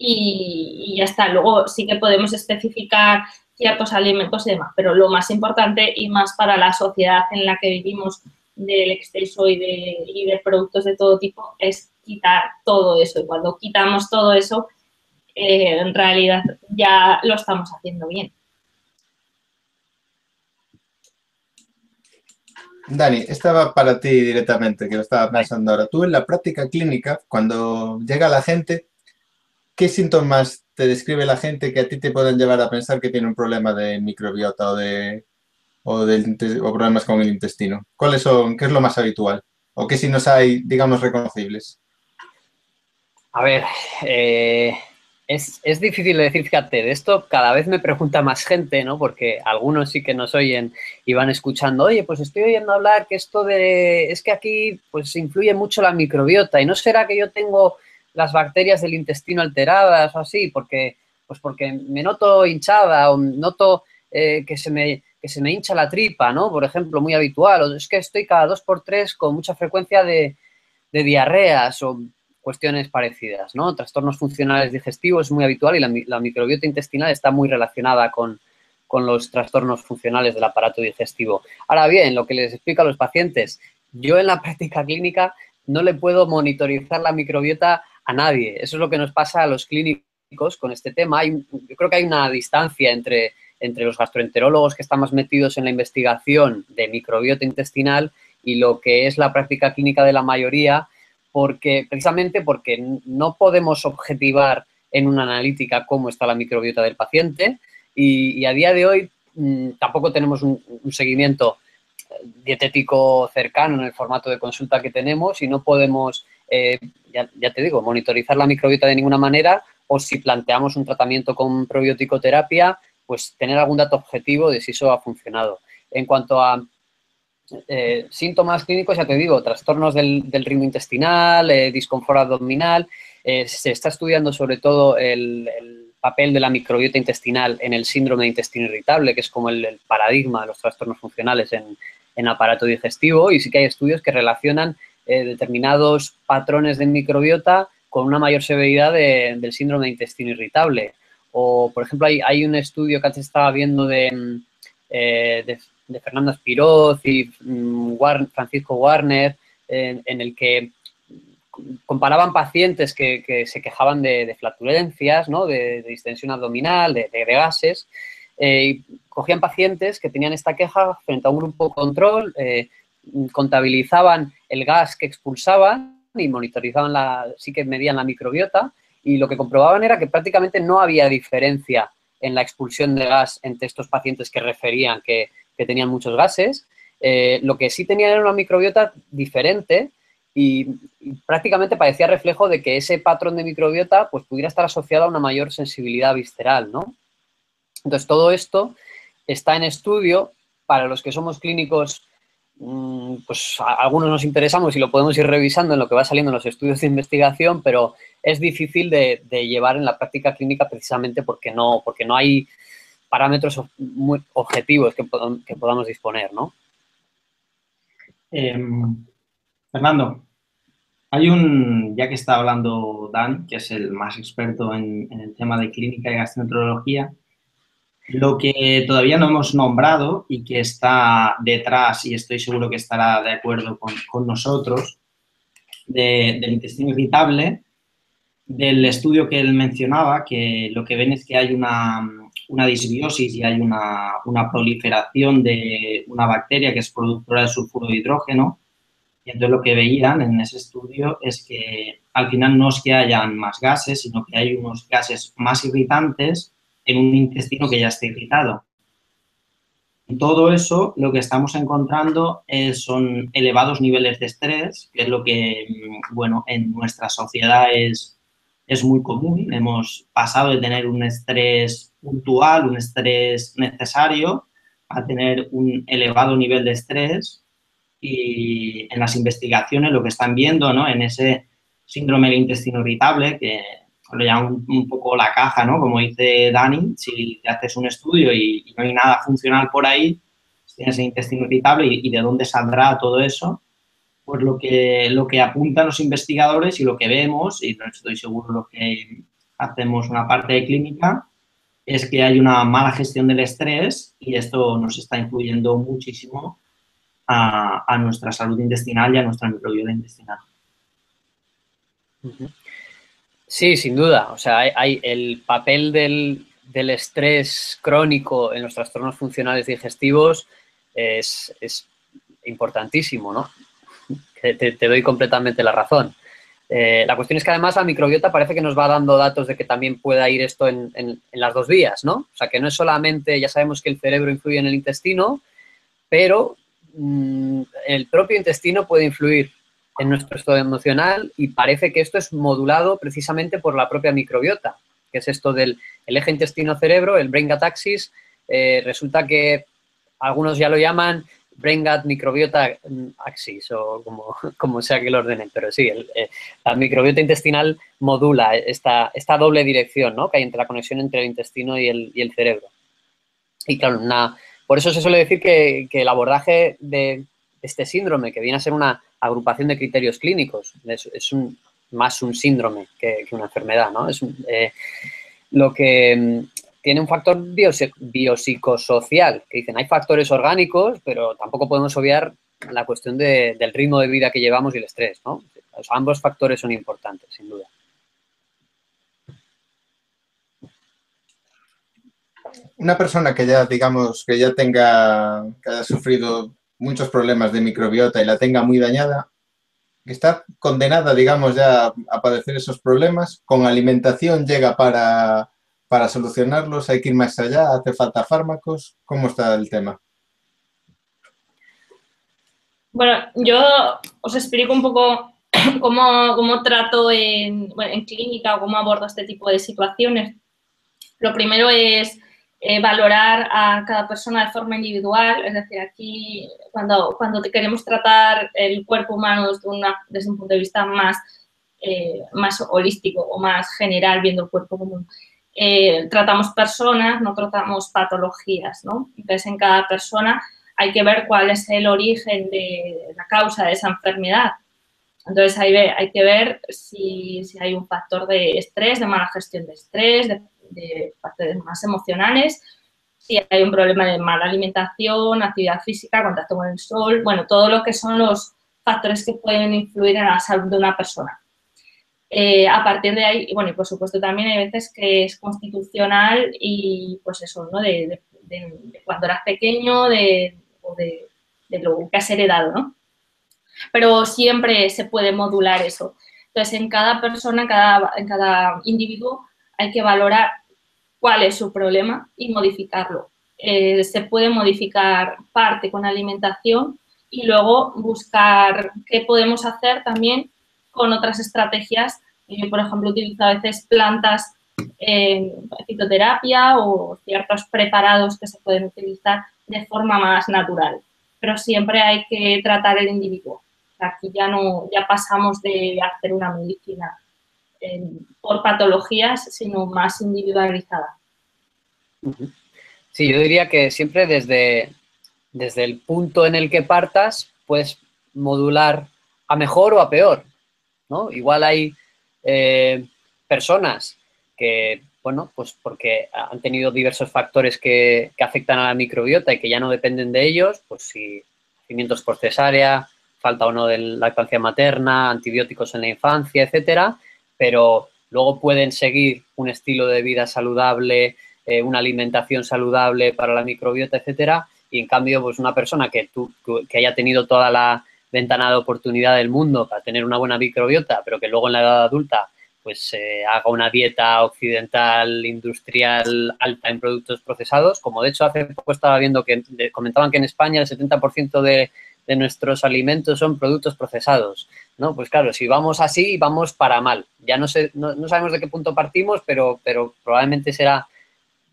S4: y, ya está. Luego sí que podemos especificar ciertos alimentos y demás, pero lo más importante y más para la sociedad en la que vivimos del exceso y de, productos de todo tipo es quitar todo eso. Y cuando quitamos todo eso, eh, en realidad ya lo estamos haciendo bien.
S1: Dani, estaba para ti directamente, que lo estaba pensando ahora. Tú en la práctica clínica, cuando llega la gente, ¿qué síntomas te describe la gente que a ti te pueden llevar a pensar que tiene un problema de microbiota o de o, problemas con el intestino? ¿Cuáles son? ¿Qué es lo más habitual? ¿O qué nos hay, digamos, reconocibles?
S2: A ver, eh, es, es, difícil de decir, fíjate, de esto cada vez me pregunta más gente, ¿no? Porque algunos sí que nos oyen y van escuchando, oye, pues estoy oyendo hablar que esto de, es que aquí pues influye mucho la microbiota y no será que yo tengo las bacterias del intestino alteradas o así, porque, pues porque me noto hinchada o noto eh, que, se me, que se me hincha la tripa, ¿no? Por ejemplo, muy habitual. O es que estoy cada dos por tres con mucha frecuencia de, diarreas o cuestiones parecidas, ¿no? Trastornos funcionales digestivos es muy habitual y la, microbiota intestinal está muy relacionada con, con los trastornos funcionales del aparato digestivo. Ahora bien, lo que les explico a los pacientes, yo en la *laughs* práctica clínica no le puedo monitorizar la microbiota a nadie. Eso es lo que nos pasa a los clínicos con este tema. Hay, yo creo que hay una distancia entre, entre los gastroenterólogos que están más metidos en la investigación de microbiota intestinal y lo que es la práctica clínica de la mayoría, porque precisamente porque no podemos objetivar en una analítica cómo está la microbiota del paciente y, a día de hoy mm, tampoco tenemos un, seguimiento dietético cercano en el formato de consulta que tenemos y no podemos eh, ya, te digo, monitorizar la microbiota de ninguna manera o si planteamos un tratamiento con probiótico-terapia, pues tener algún dato objetivo de si eso ha funcionado. En cuanto a eh, síntomas clínicos, ya te digo, trastornos del, ritmo intestinal, eh, disconfort abdominal, se está estudiando sobre todo el, papel de la microbiota intestinal en el síndrome de intestino irritable, que es como el, paradigma de los trastornos funcionales en, en aparato digestivo, y sí que hay estudios que relacionan eh, determinados patrones de microbiota con una mayor severidad del síndrome de intestino irritable. O, por ejemplo, hay, un estudio que antes estaba viendo de, mm, eh, de, Fernando Espiroz y mm, Francisco Warner, en, el que comparaban pacientes que, se quejaban de, flatulencias, ¿no? de, distensión abdominal, de, gases, eh, y cogían pacientes que tenían esta queja frente a un grupo control, contabilizaban el gas que expulsaban y monitorizaban la, sí que medían la microbiota y lo que comprobaban era que prácticamente no había diferencia en la expulsión de gas entre estos pacientes que referían que, tenían muchos gases. Eh, lo que sí tenían era una microbiota diferente y, prácticamente parecía reflejo de que ese patrón de microbiota pues, pudiera estar asociado a una mayor sensibilidad visceral, ¿no? Entonces, todo esto está en estudio para los que somos clínicos Mm, pues algunos nos interesamos y lo podemos ir revisando en lo que va saliendo en los estudios de investigación, pero es difícil de, llevar en la práctica clínica precisamente porque no, porque no hay parámetros muy objetivos que, podamos disponer, ¿no?
S3: Em, Fernando, hay un, ya que está hablando Dan, que es el más experto en, en el tema de clínica y gastroenterología, lo que todavía no hemos nombrado y que está detrás, y estoy seguro que estará de acuerdo con, nosotros, del intestino irritable, del estudio que él mencionaba, que lo que ven es que hay una, disbiosis y hay una, proliferación de una bacteria que es productora de sulfuro de hidrógeno. Y entonces lo que veían en ese estudio es que al final no es que hayan más gases, sino que hay unos gases más irritantes en un intestino que ya está irritado. En todo eso, lo que estamos encontrando son elevados niveles de estrés, que es lo que, mm, bueno, en nuestra sociedad es, es muy común. Hemos pasado de tener un estrés puntual, un estrés necesario, a tener un elevado nivel de estrés y en las investigaciones lo que están viendo, ¿no? En ese síndrome del intestino irritable, que lo llaman un, poco la caja, ¿no? Como dice Dani, si te haces un estudio y, no hay nada funcional por ahí, tienes el intestino irritable y, de dónde saldrá todo eso, pues lo que, lo que apuntan los investigadores y lo que vemos, y estoy seguro lo que hacemos una parte de clínica, es que hay una mala gestión del estrés y esto nos está influyendo muchísimo a, nuestra salud intestinal y a nuestra microbiota intestinal.
S2: Sí, sin duda. O sea, el papel del, estrés crónico en los trastornos funcionales digestivos es, importantísimo, ¿no? Te, doy completamente la razón. Eh, la cuestión es que además la microbiota parece que nos va dando datos de que también pueda ir esto en, las dos vías, ¿no? O sea, que no es solamente, ya sabemos que el cerebro influye en el intestino, pero mm, el propio intestino puede influir en nuestro estado emocional y parece que esto es modulado precisamente por la propia microbiota, que es esto del eje intestino-cerebro, el brain gut axis. Eh, resulta que algunos ya lo llaman brain gut microbiota axis o como, *laughs* como sea que lo ordenen, pero sí, eh, la microbiota intestinal modula esta, esta doble dirección ¿no? que hay entre la conexión entre el intestino y el, y el cerebro. Y claro, por eso se suele decir que, que el abordaje de este síndrome, que viene a ser una agrupación de criterios clínicos. Es, más un síndrome que, una enfermedad, ¿no? Es eh, lo que mm, tiene un factor biopsicosocial, que dicen, hay factores orgánicos, pero tampoco podemos obviar la cuestión del ritmo de vida que llevamos y el estrés, ¿no? ambos factores son importantes, sin duda.
S1: Una persona que ya, digamos, que ya tenga, que haya sufrido muchos problemas de microbiota y la tenga muy dañada, está condenada, digamos, ya a padecer esos problemas, con alimentación llega para, para solucionarlos, hay que ir más allá, hace falta fármacos, ¿cómo está el tema?
S4: Bueno, yo os explico un poco *clears throat* cómo, cómo trato en, en, clínica o cómo abordo este tipo de situaciones. Lo primero es eh, valorar a cada persona de forma individual, es decir, aquí cuando, cuando queremos tratar el cuerpo humano desde, una, desde un punto de vista más, eh, más holístico o más general, viendo el cuerpo común, eh, tratamos personas, no tratamos patologías, ¿no? Entonces, en cada persona hay que ver cuál es el origen de la causa de esa enfermedad. Entonces, hay, hay que ver si, si hay un factor de estrés, de mala gestión de estrés, de de factores más emocionales, si hay un problema de mala alimentación, actividad física, contacto con el sol, bueno, todo lo que son los factores que pueden influir en la salud de una persona. Eh, a partir de ahí, bueno, y por supuesto también hay veces que es constitucional y pues eso, ¿no? De, cuando eras pequeño de, o de, lo que has heredado, ¿no? Pero siempre se puede modular eso. Entonces, en cada persona, cada, en cada individuo, hay que valorar cuál es su problema y modificarlo. Eh, se puede modificar parte con alimentación y luego buscar qué podemos hacer también con otras estrategias. Yo, por ejemplo, utilizo a veces plantas en fitoterapia o ciertos preparados que se pueden utilizar de forma más natural. Pero siempre hay que tratar el individuo. Aquí ya no, ya pasamos de hacer una medicina por patologías, sino más individualizada.
S2: Sí, yo diría que siempre desde, desde el punto en el que partas puedes modular a mejor o a peor, Igual hay eh, personas que, bueno, pues porque han tenido diversos factores que, afectan a la microbiota y que ya no dependen de ellos, pues si nacimientos por cesárea, falta o no de lactancia materna, antibióticos en la infancia, etcétera, pero luego pueden seguir un estilo de vida saludable, eh, una alimentación saludable para la microbiota, etcétera, y en cambio, pues una persona que, que haya tenido toda la ventana de oportunidad del mundo para tener una buena microbiota, pero que luego en la edad adulta pues eh, haga una dieta occidental, industrial, alta en productos procesados, como de hecho hace poco estaba viendo que comentaban que en España el 70% de, de nuestros alimentos son productos procesados, ¿no? Pues claro, si vamos así, vamos para mal. Ya no, sé, no, sabemos de qué punto partimos, pero, pero probablemente será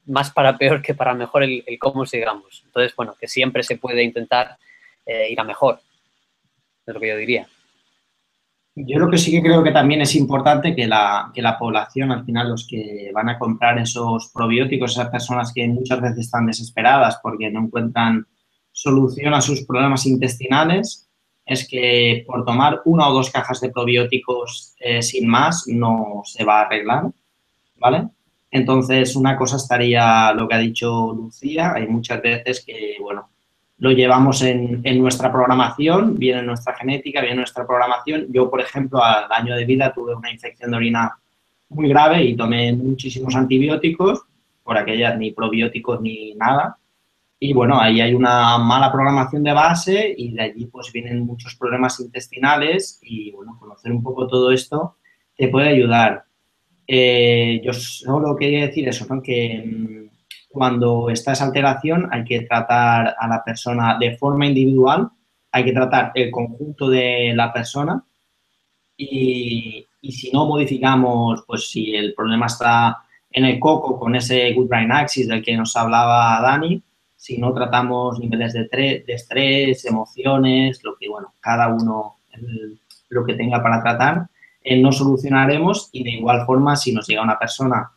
S2: más para peor que para mejor el, cómo sigamos. Entonces, bueno, que siempre se puede intentar eh, ir a mejor, lo que yo diría.
S3: Yo lo que sí que creo que también es importante que la, que la población, al final, los que van a comprar esos probióticos, esas personas que muchas veces están desesperadas porque no encuentran solución a sus problemas intestinales, es que por tomar una o dos cajas de probióticos eh, sin más no se va a arreglar, ¿vale? Entonces, una cosa estaría lo que ha dicho Lucía, hay muchas veces que, bueno, lo llevamos en, nuestra programación, viene en nuestra genética, viene en nuestra programación. Yo, por ejemplo, al año de vida tuve una infección de orina muy grave y tomé muchísimos antibióticos, por aquellas ni probióticos ni nada. Y bueno, ahí hay una mala programación de base y de allí pues vienen muchos problemas intestinales y bueno, conocer un poco todo esto te puede ayudar. Eh, yo solo quería decir eso, ¿no? que mm, cuando está esa alteración hay que tratar a la persona de forma individual, hay que tratar el conjunto de la persona y, si no modificamos, pues si el problema está en el coco con ese good brain axis del que nos hablaba Dani, si no tratamos niveles de, estrés, emociones, lo que, bueno, cada uno lo que tenga para tratar, eh, no solucionaremos y de igual forma si nos llega una persona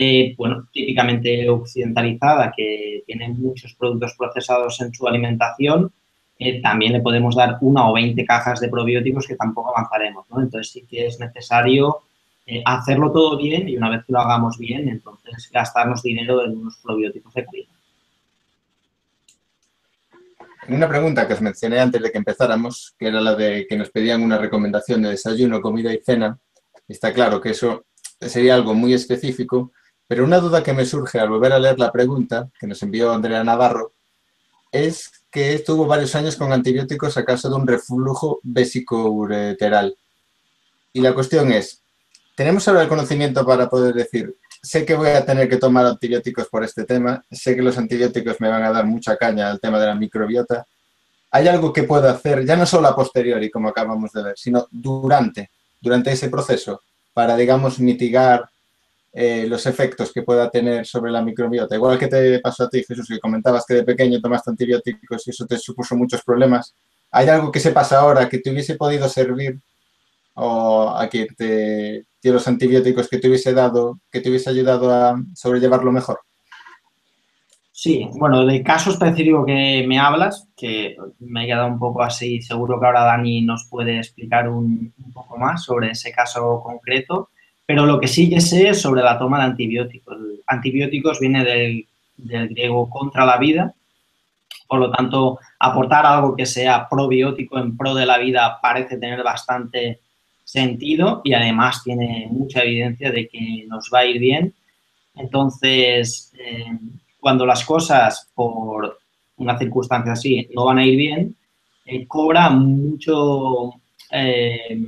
S3: eh, bueno, típicamente occidentalizada, que tiene muchos productos procesados en su alimentación, eh, también le podemos dar una o 20 cajas de probióticos que tampoco avanzaremos, ¿no? Entonces sí que es necesario eh, hacerlo todo bien y una vez que lo hagamos bien, entonces gastarnos dinero en unos probióticos de calidad.
S1: Una pregunta que os mencioné antes de que empezáramos, que era la de que nos pedían una recomendación de desayuno, comida y cena. Está claro que eso sería algo muy específico, pero una duda que me surge al volver a leer la pregunta que nos envió Andrea Navarro es que estuvo varios años con antibióticos a causa de un reflujo vesicoureteral. Y la cuestión es, ¿tenemos ahora el conocimiento para poder decir, sé que voy a tener que tomar antibióticos por este tema, sé que los antibióticos me van a dar mucha caña al tema de la microbiota? ¿Hay algo que pueda hacer, ya no solo a posteriori, como acabamos de ver, sino durante, durante ese proceso, para, digamos, mitigar eh, los efectos que pueda tener sobre la microbiota. Igual que te pasó a ti, Jesús, que comentabas que de pequeño tomaste antibióticos y eso te supuso muchos problemas. ¿Hay algo que sepas ahora que te hubiese podido servir o a que te los antibióticos que te hubiese dado, que te hubiese ayudado a sobrellevarlo mejor?
S3: Sí, bueno, del caso específico que me hablas, que me he quedado un poco así, seguro que ahora Dani nos puede explicar un, un poco más sobre ese caso concreto. Pero lo que sí que sé es sobre la toma de antibióticos. Antibióticos viene del, griego contra la vida, por lo tanto, aportar algo que sea probiótico en pro de la vida parece tener bastante sentido y además tiene mucha evidencia de que nos va a ir bien. Entonces, eh, cuando las cosas por una circunstancia así no van a ir bien, eh, cobra mucho, eh,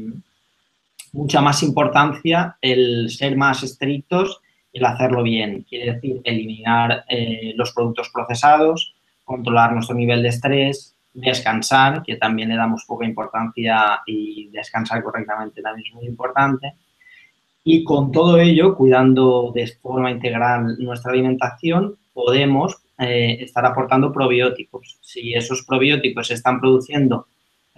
S3: mucha más importancia el ser más estrictos el hacerlo bien. Quiere decir, eliminar eh, los productos procesados, controlar nuestro nivel de estrés, descansar, que también le damos poca importancia y descansar correctamente también es muy importante. Y con todo ello, cuidando de forma integral nuestra alimentación, podemos eh, estar aportando probióticos. Si esos probióticos se están produciendo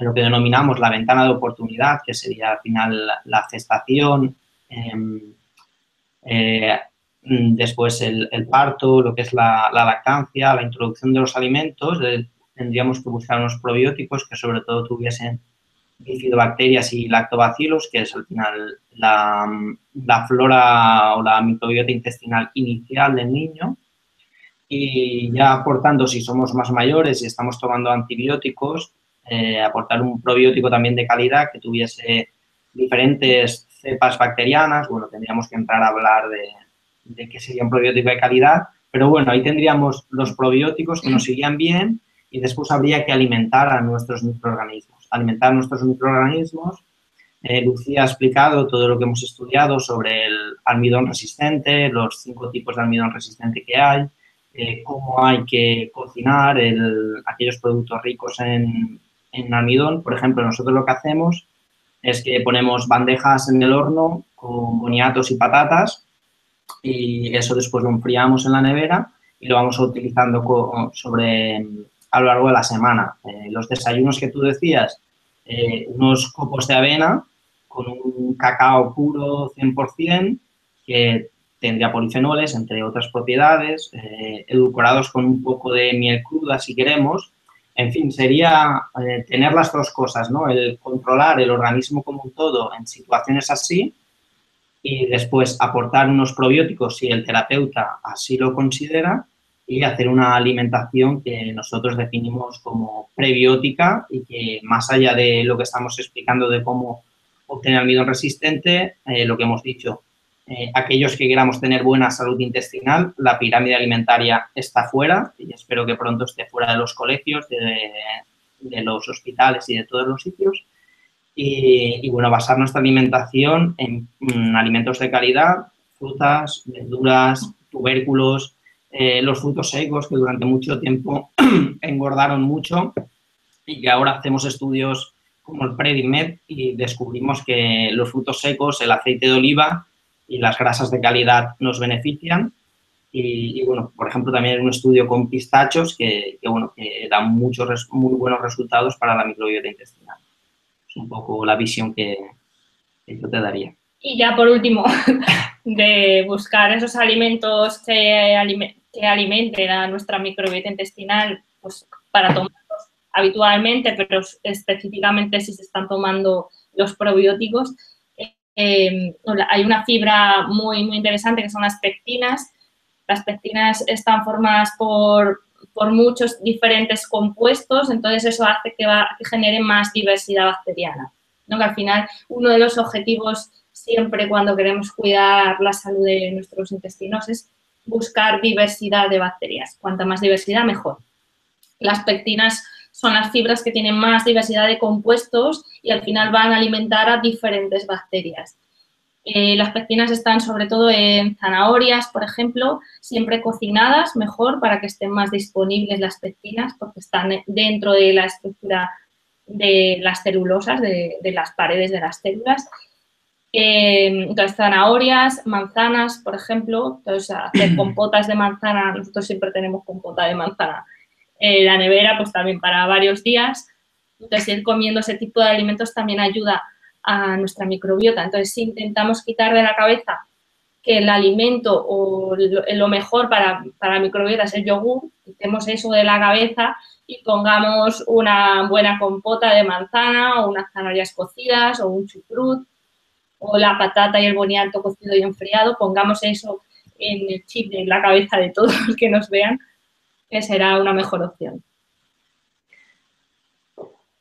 S3: lo que denominamos la ventana de oportunidad, que sería al final la, gestación, em, eh, después el, parto, lo que es la, lactancia, la introducción de los alimentos, tendríamos que buscar unos probióticos que sobre todo tuviesen bifidobacterias y lactobacilos, que es al final la, la flora o la microbiota intestinal inicial del niño. Y ya aportando, si somos más mayores y estamos tomando antibióticos, eh, aportar un probiótico también de calidad que tuviese diferentes cepas bacterianas. Bueno, tendríamos que entrar a hablar de, de qué sería un probiótico de calidad, pero bueno, ahí tendríamos los probióticos que nos irían bien y después habría que alimentar a nuestros microorganismos. Alimentar a nuestros microorganismos. Eh, Lucía ha explicado todo lo que hemos estudiado sobre el almidón resistente, los cinco tipos de almidón resistente que hay, eh, cómo hay que cocinar aquellos productos ricos en en almidón, por ejemplo, nosotros lo que hacemos es que ponemos bandejas en el horno con boniatos y patatas y eso después lo enfriamos en la nevera y lo vamos utilizando sobre a lo largo de la semana. Eh, los desayunos que tú decías, eh, unos copos de avena con un cacao puro 100% que tendría polifenoles, entre otras propiedades, eh, edulcorados con un poco de miel cruda si queremos. En fin, sería tener las dos cosas, ¿no? El controlar el organismo como un todo en situaciones así y después aportar unos probióticos si el terapeuta así lo considera y hacer una alimentación que nosotros definimos como prebiótica y que más allá de lo que estamos explicando de cómo obtener almidón resistente, eh, lo que hemos dicho, eh, aquellos que queramos tener buena salud intestinal, la pirámide alimentaria está fuera y espero que pronto esté fuera de los colegios, de, los hospitales y de todos los sitios. Y, y, bueno, basar nuestra alimentación en mm, alimentos de calidad, frutas, verduras, tubérculos, eh, los frutos secos que durante mucho tiempo *clears throat* engordaron mucho y que ahora hacemos estudios como el Predimed y descubrimos que los frutos secos, el aceite de oliva y las grasas de calidad nos benefician. Y, bueno, por ejemplo, también hay un estudio con pistachos que, bueno, que dan muchos, muy buenos resultados para la microbiota intestinal. Es un poco la visión que, que yo te daría.
S4: Y ya por último, *laughs* de buscar esos alimentos que, que alimenten a nuestra microbiota intestinal pues, para tomarlos habitualmente, pero específicamente si se están tomando los probióticos. Eh, hay una fibra muy, muy interesante que son las pectinas. Las pectinas están formadas por, por muchos diferentes compuestos, entonces eso hace que, va, que genere más diversidad bacteriana. ¿no? Que al final uno de los objetivos siempre cuando queremos cuidar la salud de nuestros intestinos es buscar diversidad de bacterias. Cuanta más diversidad, mejor. Las pectinas son las fibras que tienen más diversidad de compuestos y al final van a alimentar a diferentes bacterias. Eh, las pectinas están sobre todo en zanahorias, por ejemplo, siempre cocinadas, mejor para que estén más disponibles las pectinas porque están dentro de la estructura de las celulosas, de, de las paredes de las células eh, entonces, zanahorias, manzanas, por ejemplo, entonces hacer *clears throat* compotas de manzana, nosotros siempre tenemos compota de manzana en la nevera, pues también para varios días. Entonces, ir comiendo ese tipo de alimentos también ayuda a nuestra microbiota. Entonces, si intentamos quitar de la cabeza que el alimento o lo mejor para, para microbiota es el yogur, quitemos eso de la cabeza y pongamos una buena compota de manzana o unas zanahorias cocidas o un chucrut o la patata y el boniato cocido y enfriado, pongamos eso en el chip de la cabeza de todos los *laughs* que nos vean, que será una mejor opción.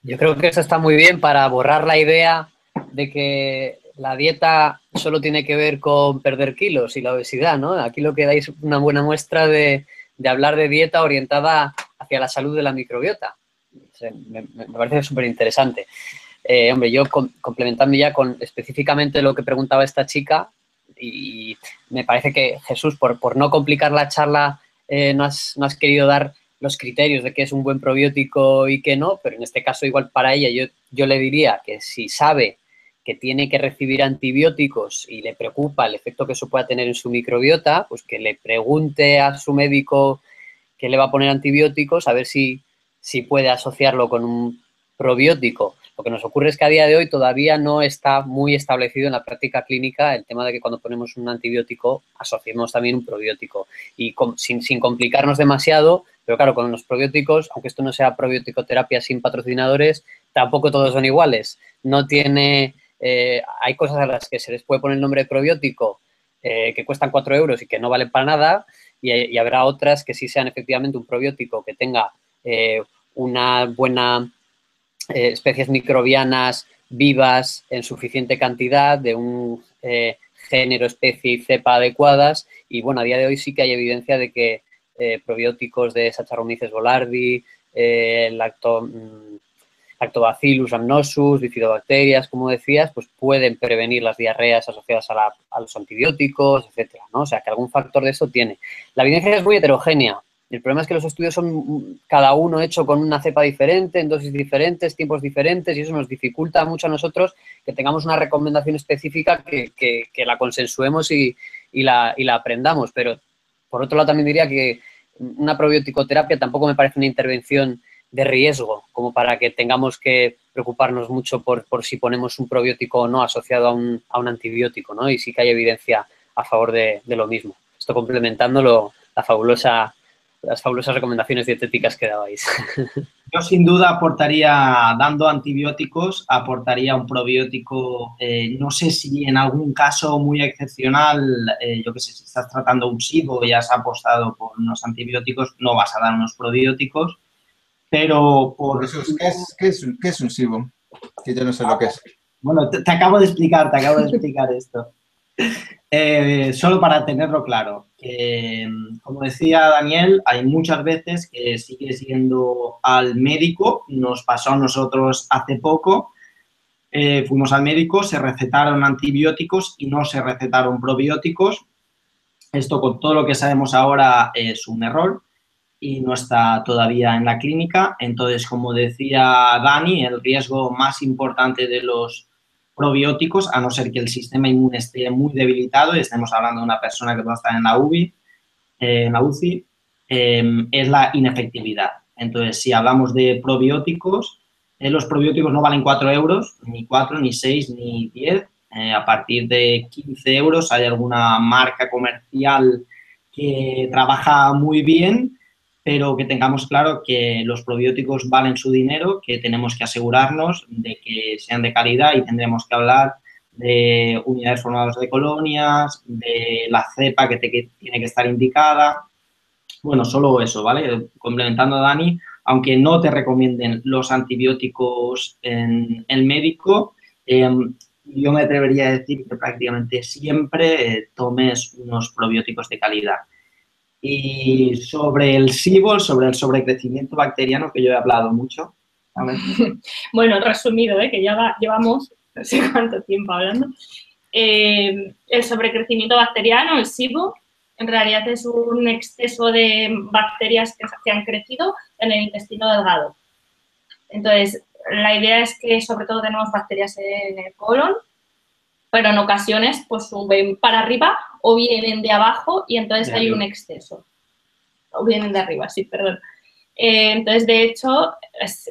S2: Yo creo que eso está muy bien para borrar la idea de que la dieta solo tiene que ver con perder kilos y la obesidad, ¿no? Aquí lo que dais una buena muestra de, hablar de dieta orientada hacia la salud de la microbiota. me, me parece súper interesante. Eh, hombre, yo complementando ya con específicamente lo que preguntaba esta chica, y me parece que Jesús, por, por no complicar la charla, eh, no, has, no, has, querido dar los criterios de qué es un buen probiótico y qué no, pero en este caso igual para ella yo, yo le diría que si sabe que tiene que recibir antibióticos y le preocupa el efecto que eso pueda tener en su microbiota, pues que le pregunte a su médico que le va a poner antibióticos, a ver si, si puede asociarlo con un probiótico. Lo que nos ocurre es que a día de hoy todavía no está muy establecido en la práctica clínica el tema de que cuando ponemos un antibiótico asociemos también un probiótico y sin, complicarnos demasiado, pero claro, con los probióticos, aunque esto no sea probiótico-terapia sin patrocinadores, tampoco todos son iguales. No tiene, eh, hay cosas a las que se les puede poner el nombre de probiótico eh, que cuestan 4 euros y que no valen para nada y, y, habrá otras que sí sean efectivamente un probiótico que tenga eh, una buena eh, especies microbianas vivas en suficiente cantidad de un eh, género, especie y cepa adecuadas. Y bueno, a día de hoy sí que hay evidencia de que eh, probióticos de Saccharomyces boulardii, lacto, mm, lactobacillus amnosus, bifidobacterias, como decías, pues pueden prevenir las diarreas asociadas a, los antibióticos, etcétera, ¿no? O sea, que algún factor de eso tiene. La evidencia es muy heterogénea, El problema es que los estudios son cada uno hecho con una cepa diferente, en dosis diferentes, tiempos diferentes, y eso nos dificulta mucho a nosotros que tengamos una recomendación específica que, la consensuemos y, la, aprendamos. Pero, por otro lado, también diría que una probiótico-terapia tampoco me parece una intervención de riesgo, como para que tengamos que preocuparnos mucho por, si ponemos un probiótico o no asociado a un, antibiótico, ¿no? Y sí que hay evidencia a favor de, lo mismo. Esto complementándolo, la fabulosa, las fabulosas recomendaciones dietéticas que dabais. *laughs*
S3: Yo sin duda aportaría, dando antibióticos, aportaría un probiótico, eh, no sé si en algún caso muy excepcional, eh, yo qué sé, si estás tratando un SIBO y has apostado por unos antibióticos, no vas a dar unos probióticos, pero por...
S1: ¿qué, es, qué, es, ¿qué, es, un SIBO? Que yo no sé lo que es.
S3: Bueno, te, acabo de explicar, te acabo de explicar esto. Eh, solo para tenerlo claro, como decía Daniel, hay muchas veces que sigue siendo al médico, nos pasó a nosotros hace poco, eh, fuimos al médico, se recetaron antibióticos y no se recetaron probióticos. Esto con todo lo que sabemos ahora es un error y no está todavía en la clínica. Entonces, como decía Dani, el riesgo más importante de los probióticos, a no ser que el sistema inmune esté muy debilitado, y estemos hablando de una persona que a estar en la UBI, eh, en la UCI, em, es la inefectividad. Entonces, si hablamos de probióticos, eh, los probióticos no valen 4 euros, ni 4, ni 6, ni 10. Eh, a partir de 15 euros hay alguna marca comercial que trabaja muy bien pero que tengamos claro que los probióticos valen su dinero, que tenemos que asegurarnos de que sean de calidad y tendremos que hablar de unidades formadas de colonias, de la cepa que, tiene que estar indicada. Bueno, solo eso, ¿vale? Complementando a Dani, aunque no te recomienden los antibióticos en el médico, em, yo me atrevería a decir que prácticamente siempre eh, tomes unos probióticos de calidad. Y sobre el SIBO, sobre el sobrecrecimiento bacteriano, que yo he hablado mucho. *laughs*
S4: bueno, resumido, ¿eh? que ya llevamos *laughs* no sé cuánto tiempo hablando. Eh, el sobrecrecimiento bacteriano, el SIBO, en realidad es un exceso de bacterias que, que han crecido en el intestino delgado. Entonces, la idea es que sobre todo tenemos bacterias en el colon, pero en ocasiones pues suben para arriba o vienen de abajo y entonces hay un exceso. O vienen de arriba, sí, perdón. Eh, entonces, de hecho,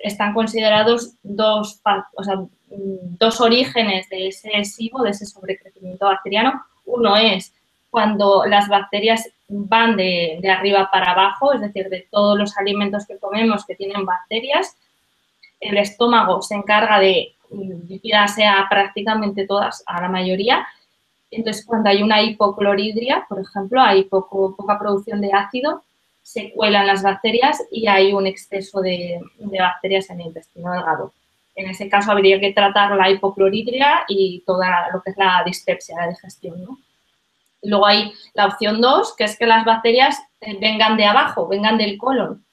S4: están considerados dos, o sea, dos orígenes de ese SIBO, de ese sobrecrecimiento bacteriano. Uno es cuando las bacterias van de, de, arriba para abajo, es decir, de todos los alimentos que comemos que tienen bacterias, el estómago se encarga de ya sea prácticamente todas, a la mayoría. Entonces, cuando hay una hipocloridria, por ejemplo, hay poca producción de ácido, se cuelan las bacterias y hay un exceso de, bacterias en el intestino delgado. En ese caso habría que tratar la hipocloridria y toda lo que es la dispepsia, la digestión. Luego hay la opción 2, que es que las bacterias eh, vengan de abajo, vengan del colon,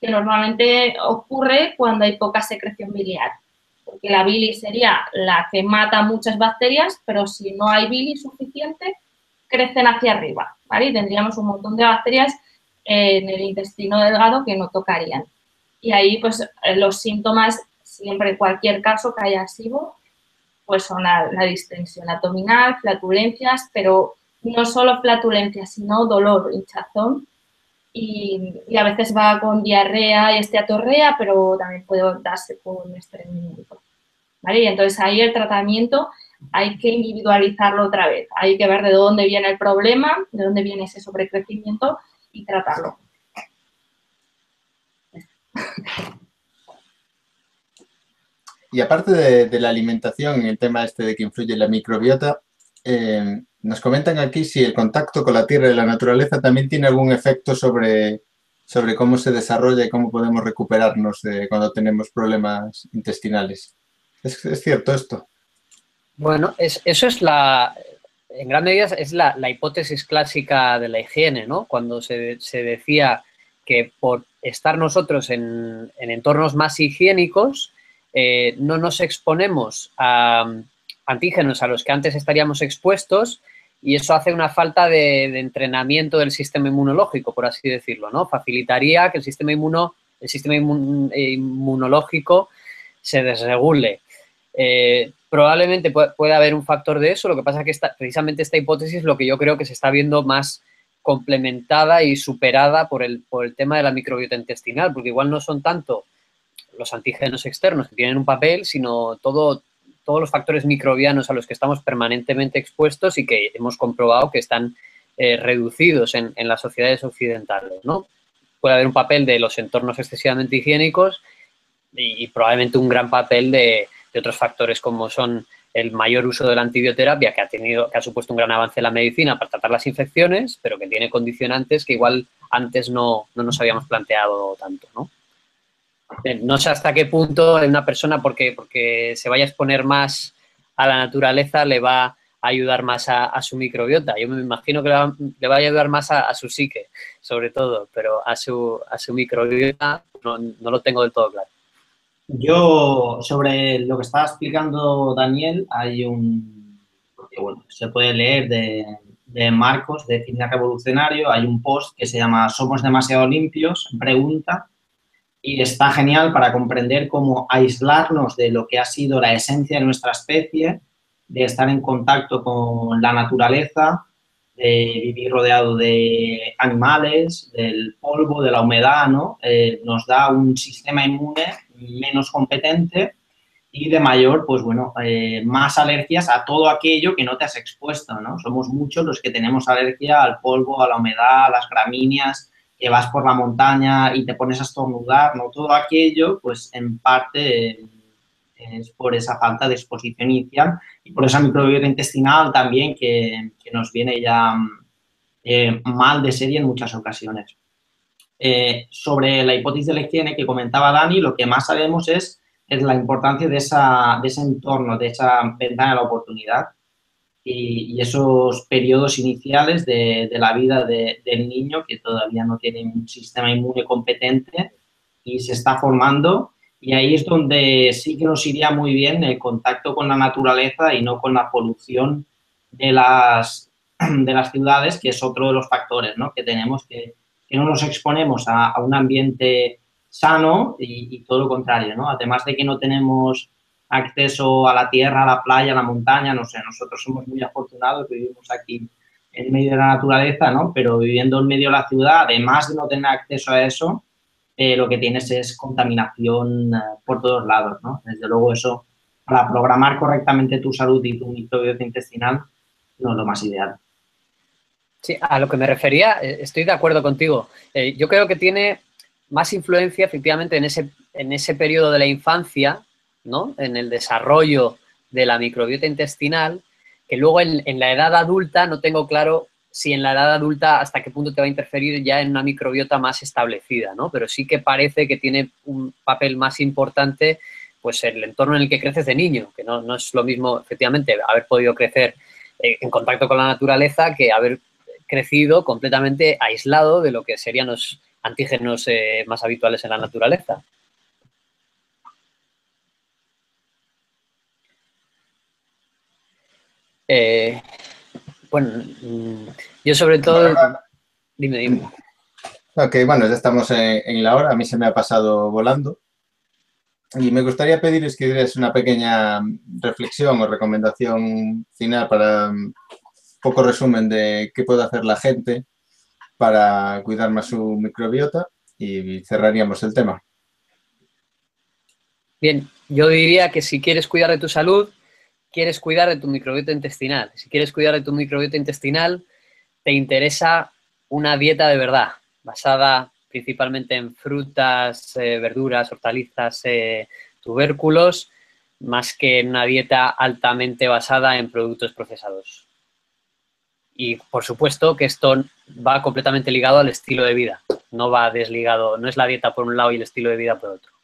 S4: que normalmente ocurre cuando hay poca secreción biliar porque la bilis sería la que mata muchas bacterias, pero si no hay bilis suficiente, crecen hacia arriba, ¿vale? Y tendríamos un montón de bacterias en el intestino delgado que no tocarían. Y ahí, pues, eh, los síntomas, siempre en cualquier caso que haya SIBO, pues son la, distensión abdominal, flatulencias, pero no solo flatulencias, sino dolor, hinchazón, y, a veces va con diarrea y esteatorrea, pero también puede darse con estreñimiento. ¿Vale? Y entonces ahí el tratamiento hay que individualizarlo otra vez. Hay que ver de dónde viene el problema, de dónde viene ese sobrecrecimiento y tratarlo.
S1: Y aparte de, la alimentación, el tema este de que influye la microbiota, eh, nos comentan aquí si el contacto con la tierra y la naturaleza también tiene algún efecto sobre, sobre cómo se desarrolla y cómo podemos recuperarnos de cuando tenemos problemas intestinales. ¿Es, cierto esto?
S2: Bueno, eso es la, en gran medida es la, hipótesis clásica de la higiene, ¿no? Cuando se, decía que por estar nosotros en, entornos más higiénicos, eh, no nos exponemos a, antígenos a los que antes estaríamos expuestos y eso hace una falta de, entrenamiento del sistema inmunológico, por así decirlo, ¿no? Facilitaría que el sistema, inmuno, el sistema inmunológico se desregule. Eh, probablemente puede, haber un factor de eso, lo que pasa es que precisamente esta hipótesis es lo que yo creo que se está viendo más complementada y superada por el, por el tema de la microbiota intestinal, porque igual no son tanto los antígenos externos que tienen un papel, sino todo, todos los factores microbianos a los que estamos permanentemente expuestos y que hemos comprobado que están eh, reducidos en, las sociedades occidentales, ¿no? Puede haber un papel de los entornos excesivamente higiénicos y, probablemente un gran papel de, otros factores como son el mayor uso de la antibioterapia, que ha, tenido, que ha supuesto un gran avance en la medicina para tratar las infecciones, pero que tiene condicionantes que igual antes no, no nos habíamos planteado tanto, ¿no? Eh, no sé hasta qué punto una persona, porque, porque se vaya a exponer más a la naturaleza, le va a ayudar más a, su microbiota. Yo me imagino que le va, a ayudar más a, su psique, sobre todo, pero a su, a su microbiota no, lo tengo del todo claro.
S3: Yo, sobre lo que estaba explicando Daniel, hay un, bueno, se puede leer de, de Marcos, de Cine Revolucionario, hay un post que se llama Somos demasiado limpios, pregunta, y está genial para comprender cómo aislarnos de lo que ha sido la esencia de nuestra especie, de estar en contacto con la naturaleza, de vivir rodeado de animales, del polvo, de la humedad, ¿no? Eh, nos da un sistema inmune menos competente y de mayor, pues bueno, eh, más alergias a todo aquello que no te has expuesto, ¿no? Somos muchos los que tenemos alergia al polvo, a la humedad, a las gramíneas, que vas por la montaña y te pones a estornudar, ¿no? Todo aquello, pues en parte eh, es por esa falta de exposición inicial y por esa microbiota intestinal también que, nos viene ya eh, mal de serie en muchas ocasiones. Eh, sobre la hipótesis de la higiene que comentaba Dani, lo que más sabemos es, es la importancia de, esa, de ese entorno, de esa ventana de la oportunidad y, esos periodos iniciales de, la vida del niño que todavía no tiene un sistema inmune competente y se está formando. Y ahí es donde sí que nos iría muy bien el contacto con la naturaleza y no con la polución de las, *clears throat* de las ciudades, que es otro de los factores ¿no? que tenemos, que, que no nos exponemos a, un ambiente sano y, y, todo lo contrario, ¿no? Además de que no tenemos acceso a la tierra, a la playa, a la montaña, no sé, nosotros somos muy afortunados, vivimos aquí en medio de la naturaleza, ¿no? Pero viviendo en medio de la ciudad, además de no tener acceso a eso, eh, lo que tienes es contaminación eh, por todos lados, ¿no? Desde luego eso, para programar correctamente tu salud y tu microbiota intestinal, no es lo más ideal.
S2: Sí, a lo que me refería, eh, estoy de acuerdo contigo. yo creo que tiene más influencia efectivamente en ese, en ese periodo de la infancia, en el desarrollo de la microbiota intestinal, que luego en, la edad adulta no tengo claro si en la edad adulta hasta qué punto te va a interferir ya en una microbiota más establecida, ¿no? Pero sí que parece que tiene un papel más importante pues el entorno en el que creces de niño, que no, es lo mismo, efectivamente, haber podido crecer eh, en contacto con la naturaleza que haber crecido completamente aislado de lo que serían los antígenos eh, más habituales en la naturaleza. Eh, bueno, mm, yo sobre todo... Dime, dime.
S1: Ok, bueno, ya estamos en, la hora. A mí se me ha pasado volando. Y me gustaría pedirles que dierais una pequeña reflexión o recomendación final para un poco resumen de qué puede hacer la gente para cuidar más su microbiota y cerraríamos el tema.
S2: Bien, yo diría que si quieres cuidar de tu salud, quieres cuidar de tu microbiota intestinal. Si quieres cuidar de tu microbiota intestinal, te interesa una dieta de verdad, basada principalmente en frutas, eh, verduras, hortalizas, eh, tubérculos, más que en una dieta altamente basada en productos procesados. Y por supuesto que esto va completamente ligado al estilo de vida, no va desligado, no es la dieta por un lado y el estilo de vida por otro.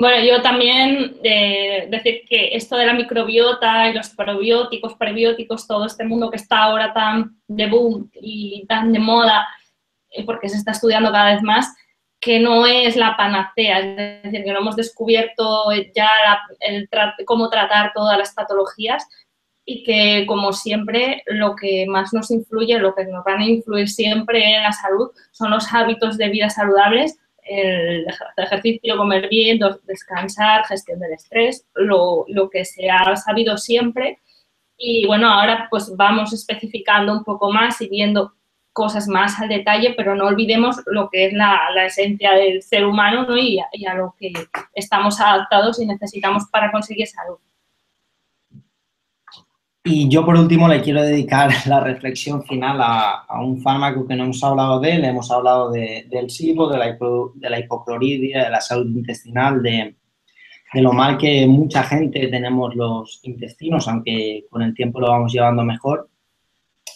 S4: Bueno, yo también eh, decir que esto de la microbiota y los probióticos, prebióticos, todo este mundo que está ahora tan de boom y tan de moda, eh, porque se está estudiando cada vez más, que no es la panacea, es decir, que no hemos descubierto ya cómo tratar todas las patologías y que, como siempre, lo que más nos influye, lo que nos van a influir siempre en la salud son los hábitos de vida saludables, el ejercicio, comer bien, descansar, gestión del estrés, lo, lo que se ha sabido siempre. Y bueno, ahora pues vamos especificando un poco más y viendo cosas más al detalle, pero no olvidemos lo que es la, la esencia del ser humano ¿no? y, y, a lo que estamos adaptados y necesitamos para conseguir salud.
S3: Y yo por último le quiero dedicar *laughs* la reflexión final a, un fármaco que no hemos hablado de él, hemos hablado de, del SIBO, de la, hipo, de la hipocloridia, de la salud intestinal, de, de lo mal que mucha gente tenemos los intestinos, aunque con el tiempo lo vamos llevando mejor,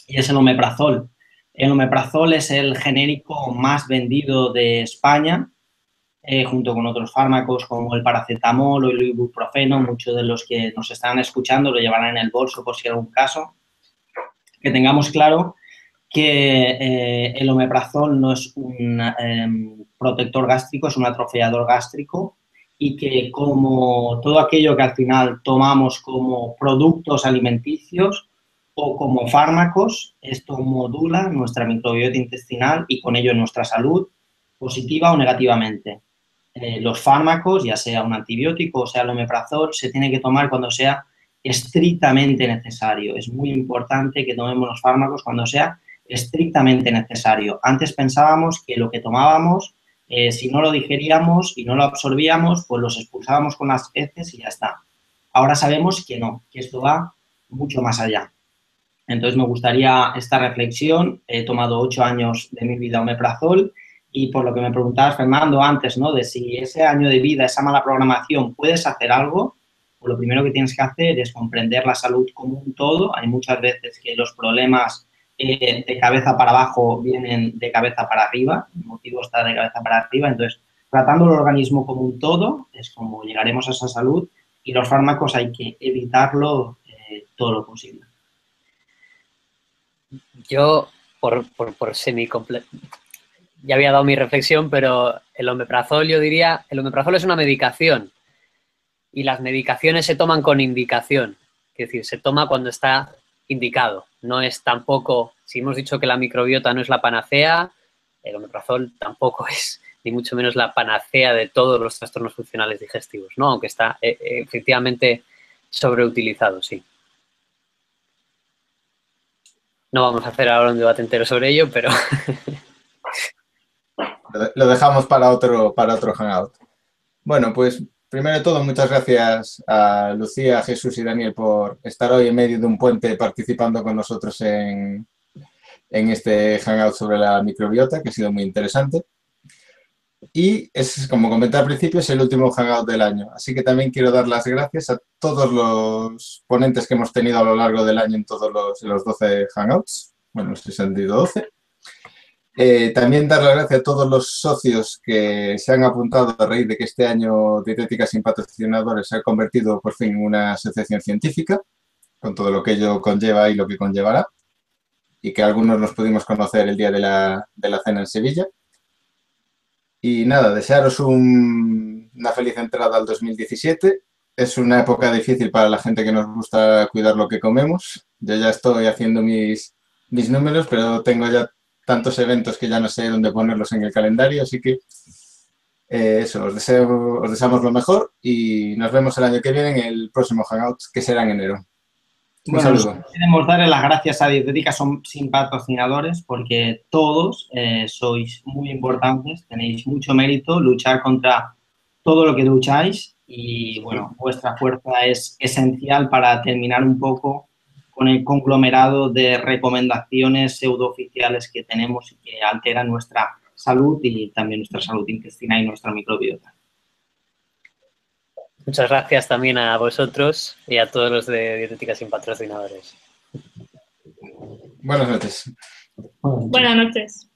S3: y es el omeprazol. El omeprazol es el genérico más vendido de España, eh, junto con otros fármacos como el paracetamol o el ibuprofeno. Muchos de los que nos están escuchando lo llevarán en el bolso por si hay algún caso. Que tengamos claro que eh, el omeprazol no es un eh, protector gástrico, es un atrofiador gástrico y que como todo aquello que al final tomamos como productos alimenticios, o como fármacos, esto modula nuestra microbiota intestinal y con ello nuestra salud, positiva o negativamente. Eh, los fármacos, ya sea un antibiótico o sea el omeprazol, se tiene que tomar cuando sea estrictamente necesario. Es muy importante que tomemos los fármacos cuando sea estrictamente necesario. Antes pensábamos que lo que tomábamos, eh, si no lo digeríamos y no lo absorbíamos, pues los expulsábamos con las heces y ya está. Ahora sabemos que no, que esto va mucho más allá. Entonces me gustaría esta reflexión. He tomado ocho años de mi vida omeprazol y por lo que me preguntabas, Fernando, antes, ¿no? De si ese año de vida, esa mala programación, puedes hacer algo, pues lo primero que tienes que hacer es comprender la salud como un todo. Hay muchas veces que los problemas eh, de cabeza para abajo vienen de cabeza para arriba, el motivo está de cabeza para arriba, entonces tratando el organismo como un todo es como llegaremos a esa salud y los fármacos hay que evitarlo eh, todo lo posible.
S2: Yo, por, por, por ya había dado mi reflexión, pero el omeprazol, yo diría, el omeprazol es una medicación y las medicaciones se toman con indicación, es decir, se toma cuando está indicado. No es tampoco, si hemos dicho que la microbiota no es la panacea, el omeprazol tampoco *laughs* es ni mucho menos la panacea de todos los trastornos funcionales digestivos, ¿no? Aunque está eh, efectivamente sobreutilizado, sí. No vamos a hacer ahora un debate entero sobre ello, pero... *laughs*
S1: Lo dejamos para otro, para otro hangout. Bueno, pues primero de todo, muchas gracias a Lucía, Jesús y Daniel por estar hoy en medio de un puente participando con nosotros en, en este hangout sobre la microbiota, que ha sido muy interesante. Y es, como comenté al principio, es el último hangout del año. Así que también quiero dar las gracias a todos los ponentes que hemos tenido a lo largo del año en todos los, los 12 hangouts. Bueno, no sé si han 12. Eh, también dar las gracias a todos los socios que se han apuntado a raíz de que este año Dietética sin patrocinadores se ha convertido por fin en una asociación científica, con todo lo que ello conlleva y lo que conllevará, y que algunos nos pudimos conocer el día de la, de la cena en Sevilla. Y nada, desearos un, una feliz entrada al 2017. Es una época difícil para la gente que nos gusta cuidar lo que comemos. Yo ya estoy haciendo mis, mis números, pero tengo ya tantos eventos que ya no sé dónde ponerlos en el calendario, así que eh, eso, os, deseo, os deseamos lo mejor y nos vemos el año que viene en el próximo Hangout, que será en enero.
S3: Un bueno, saludo. Queremos darle las gracias a Dietética son, sin patrocinadores porque todos eh, sois muy importantes, tenéis mucho mérito, luchar contra todo lo que lucháis y bueno, vuestra fuerza es esencial para terminar un poco con el conglomerado de recomendaciones pseudooficiales que tenemos y que alteran nuestra salud y también nuestra salud intestinal y nuestra microbiota.
S2: Muchas gracias también a vosotros y a todos los de Dietética sin patrocinadores.
S1: Buenas noches.
S4: Buenas noches.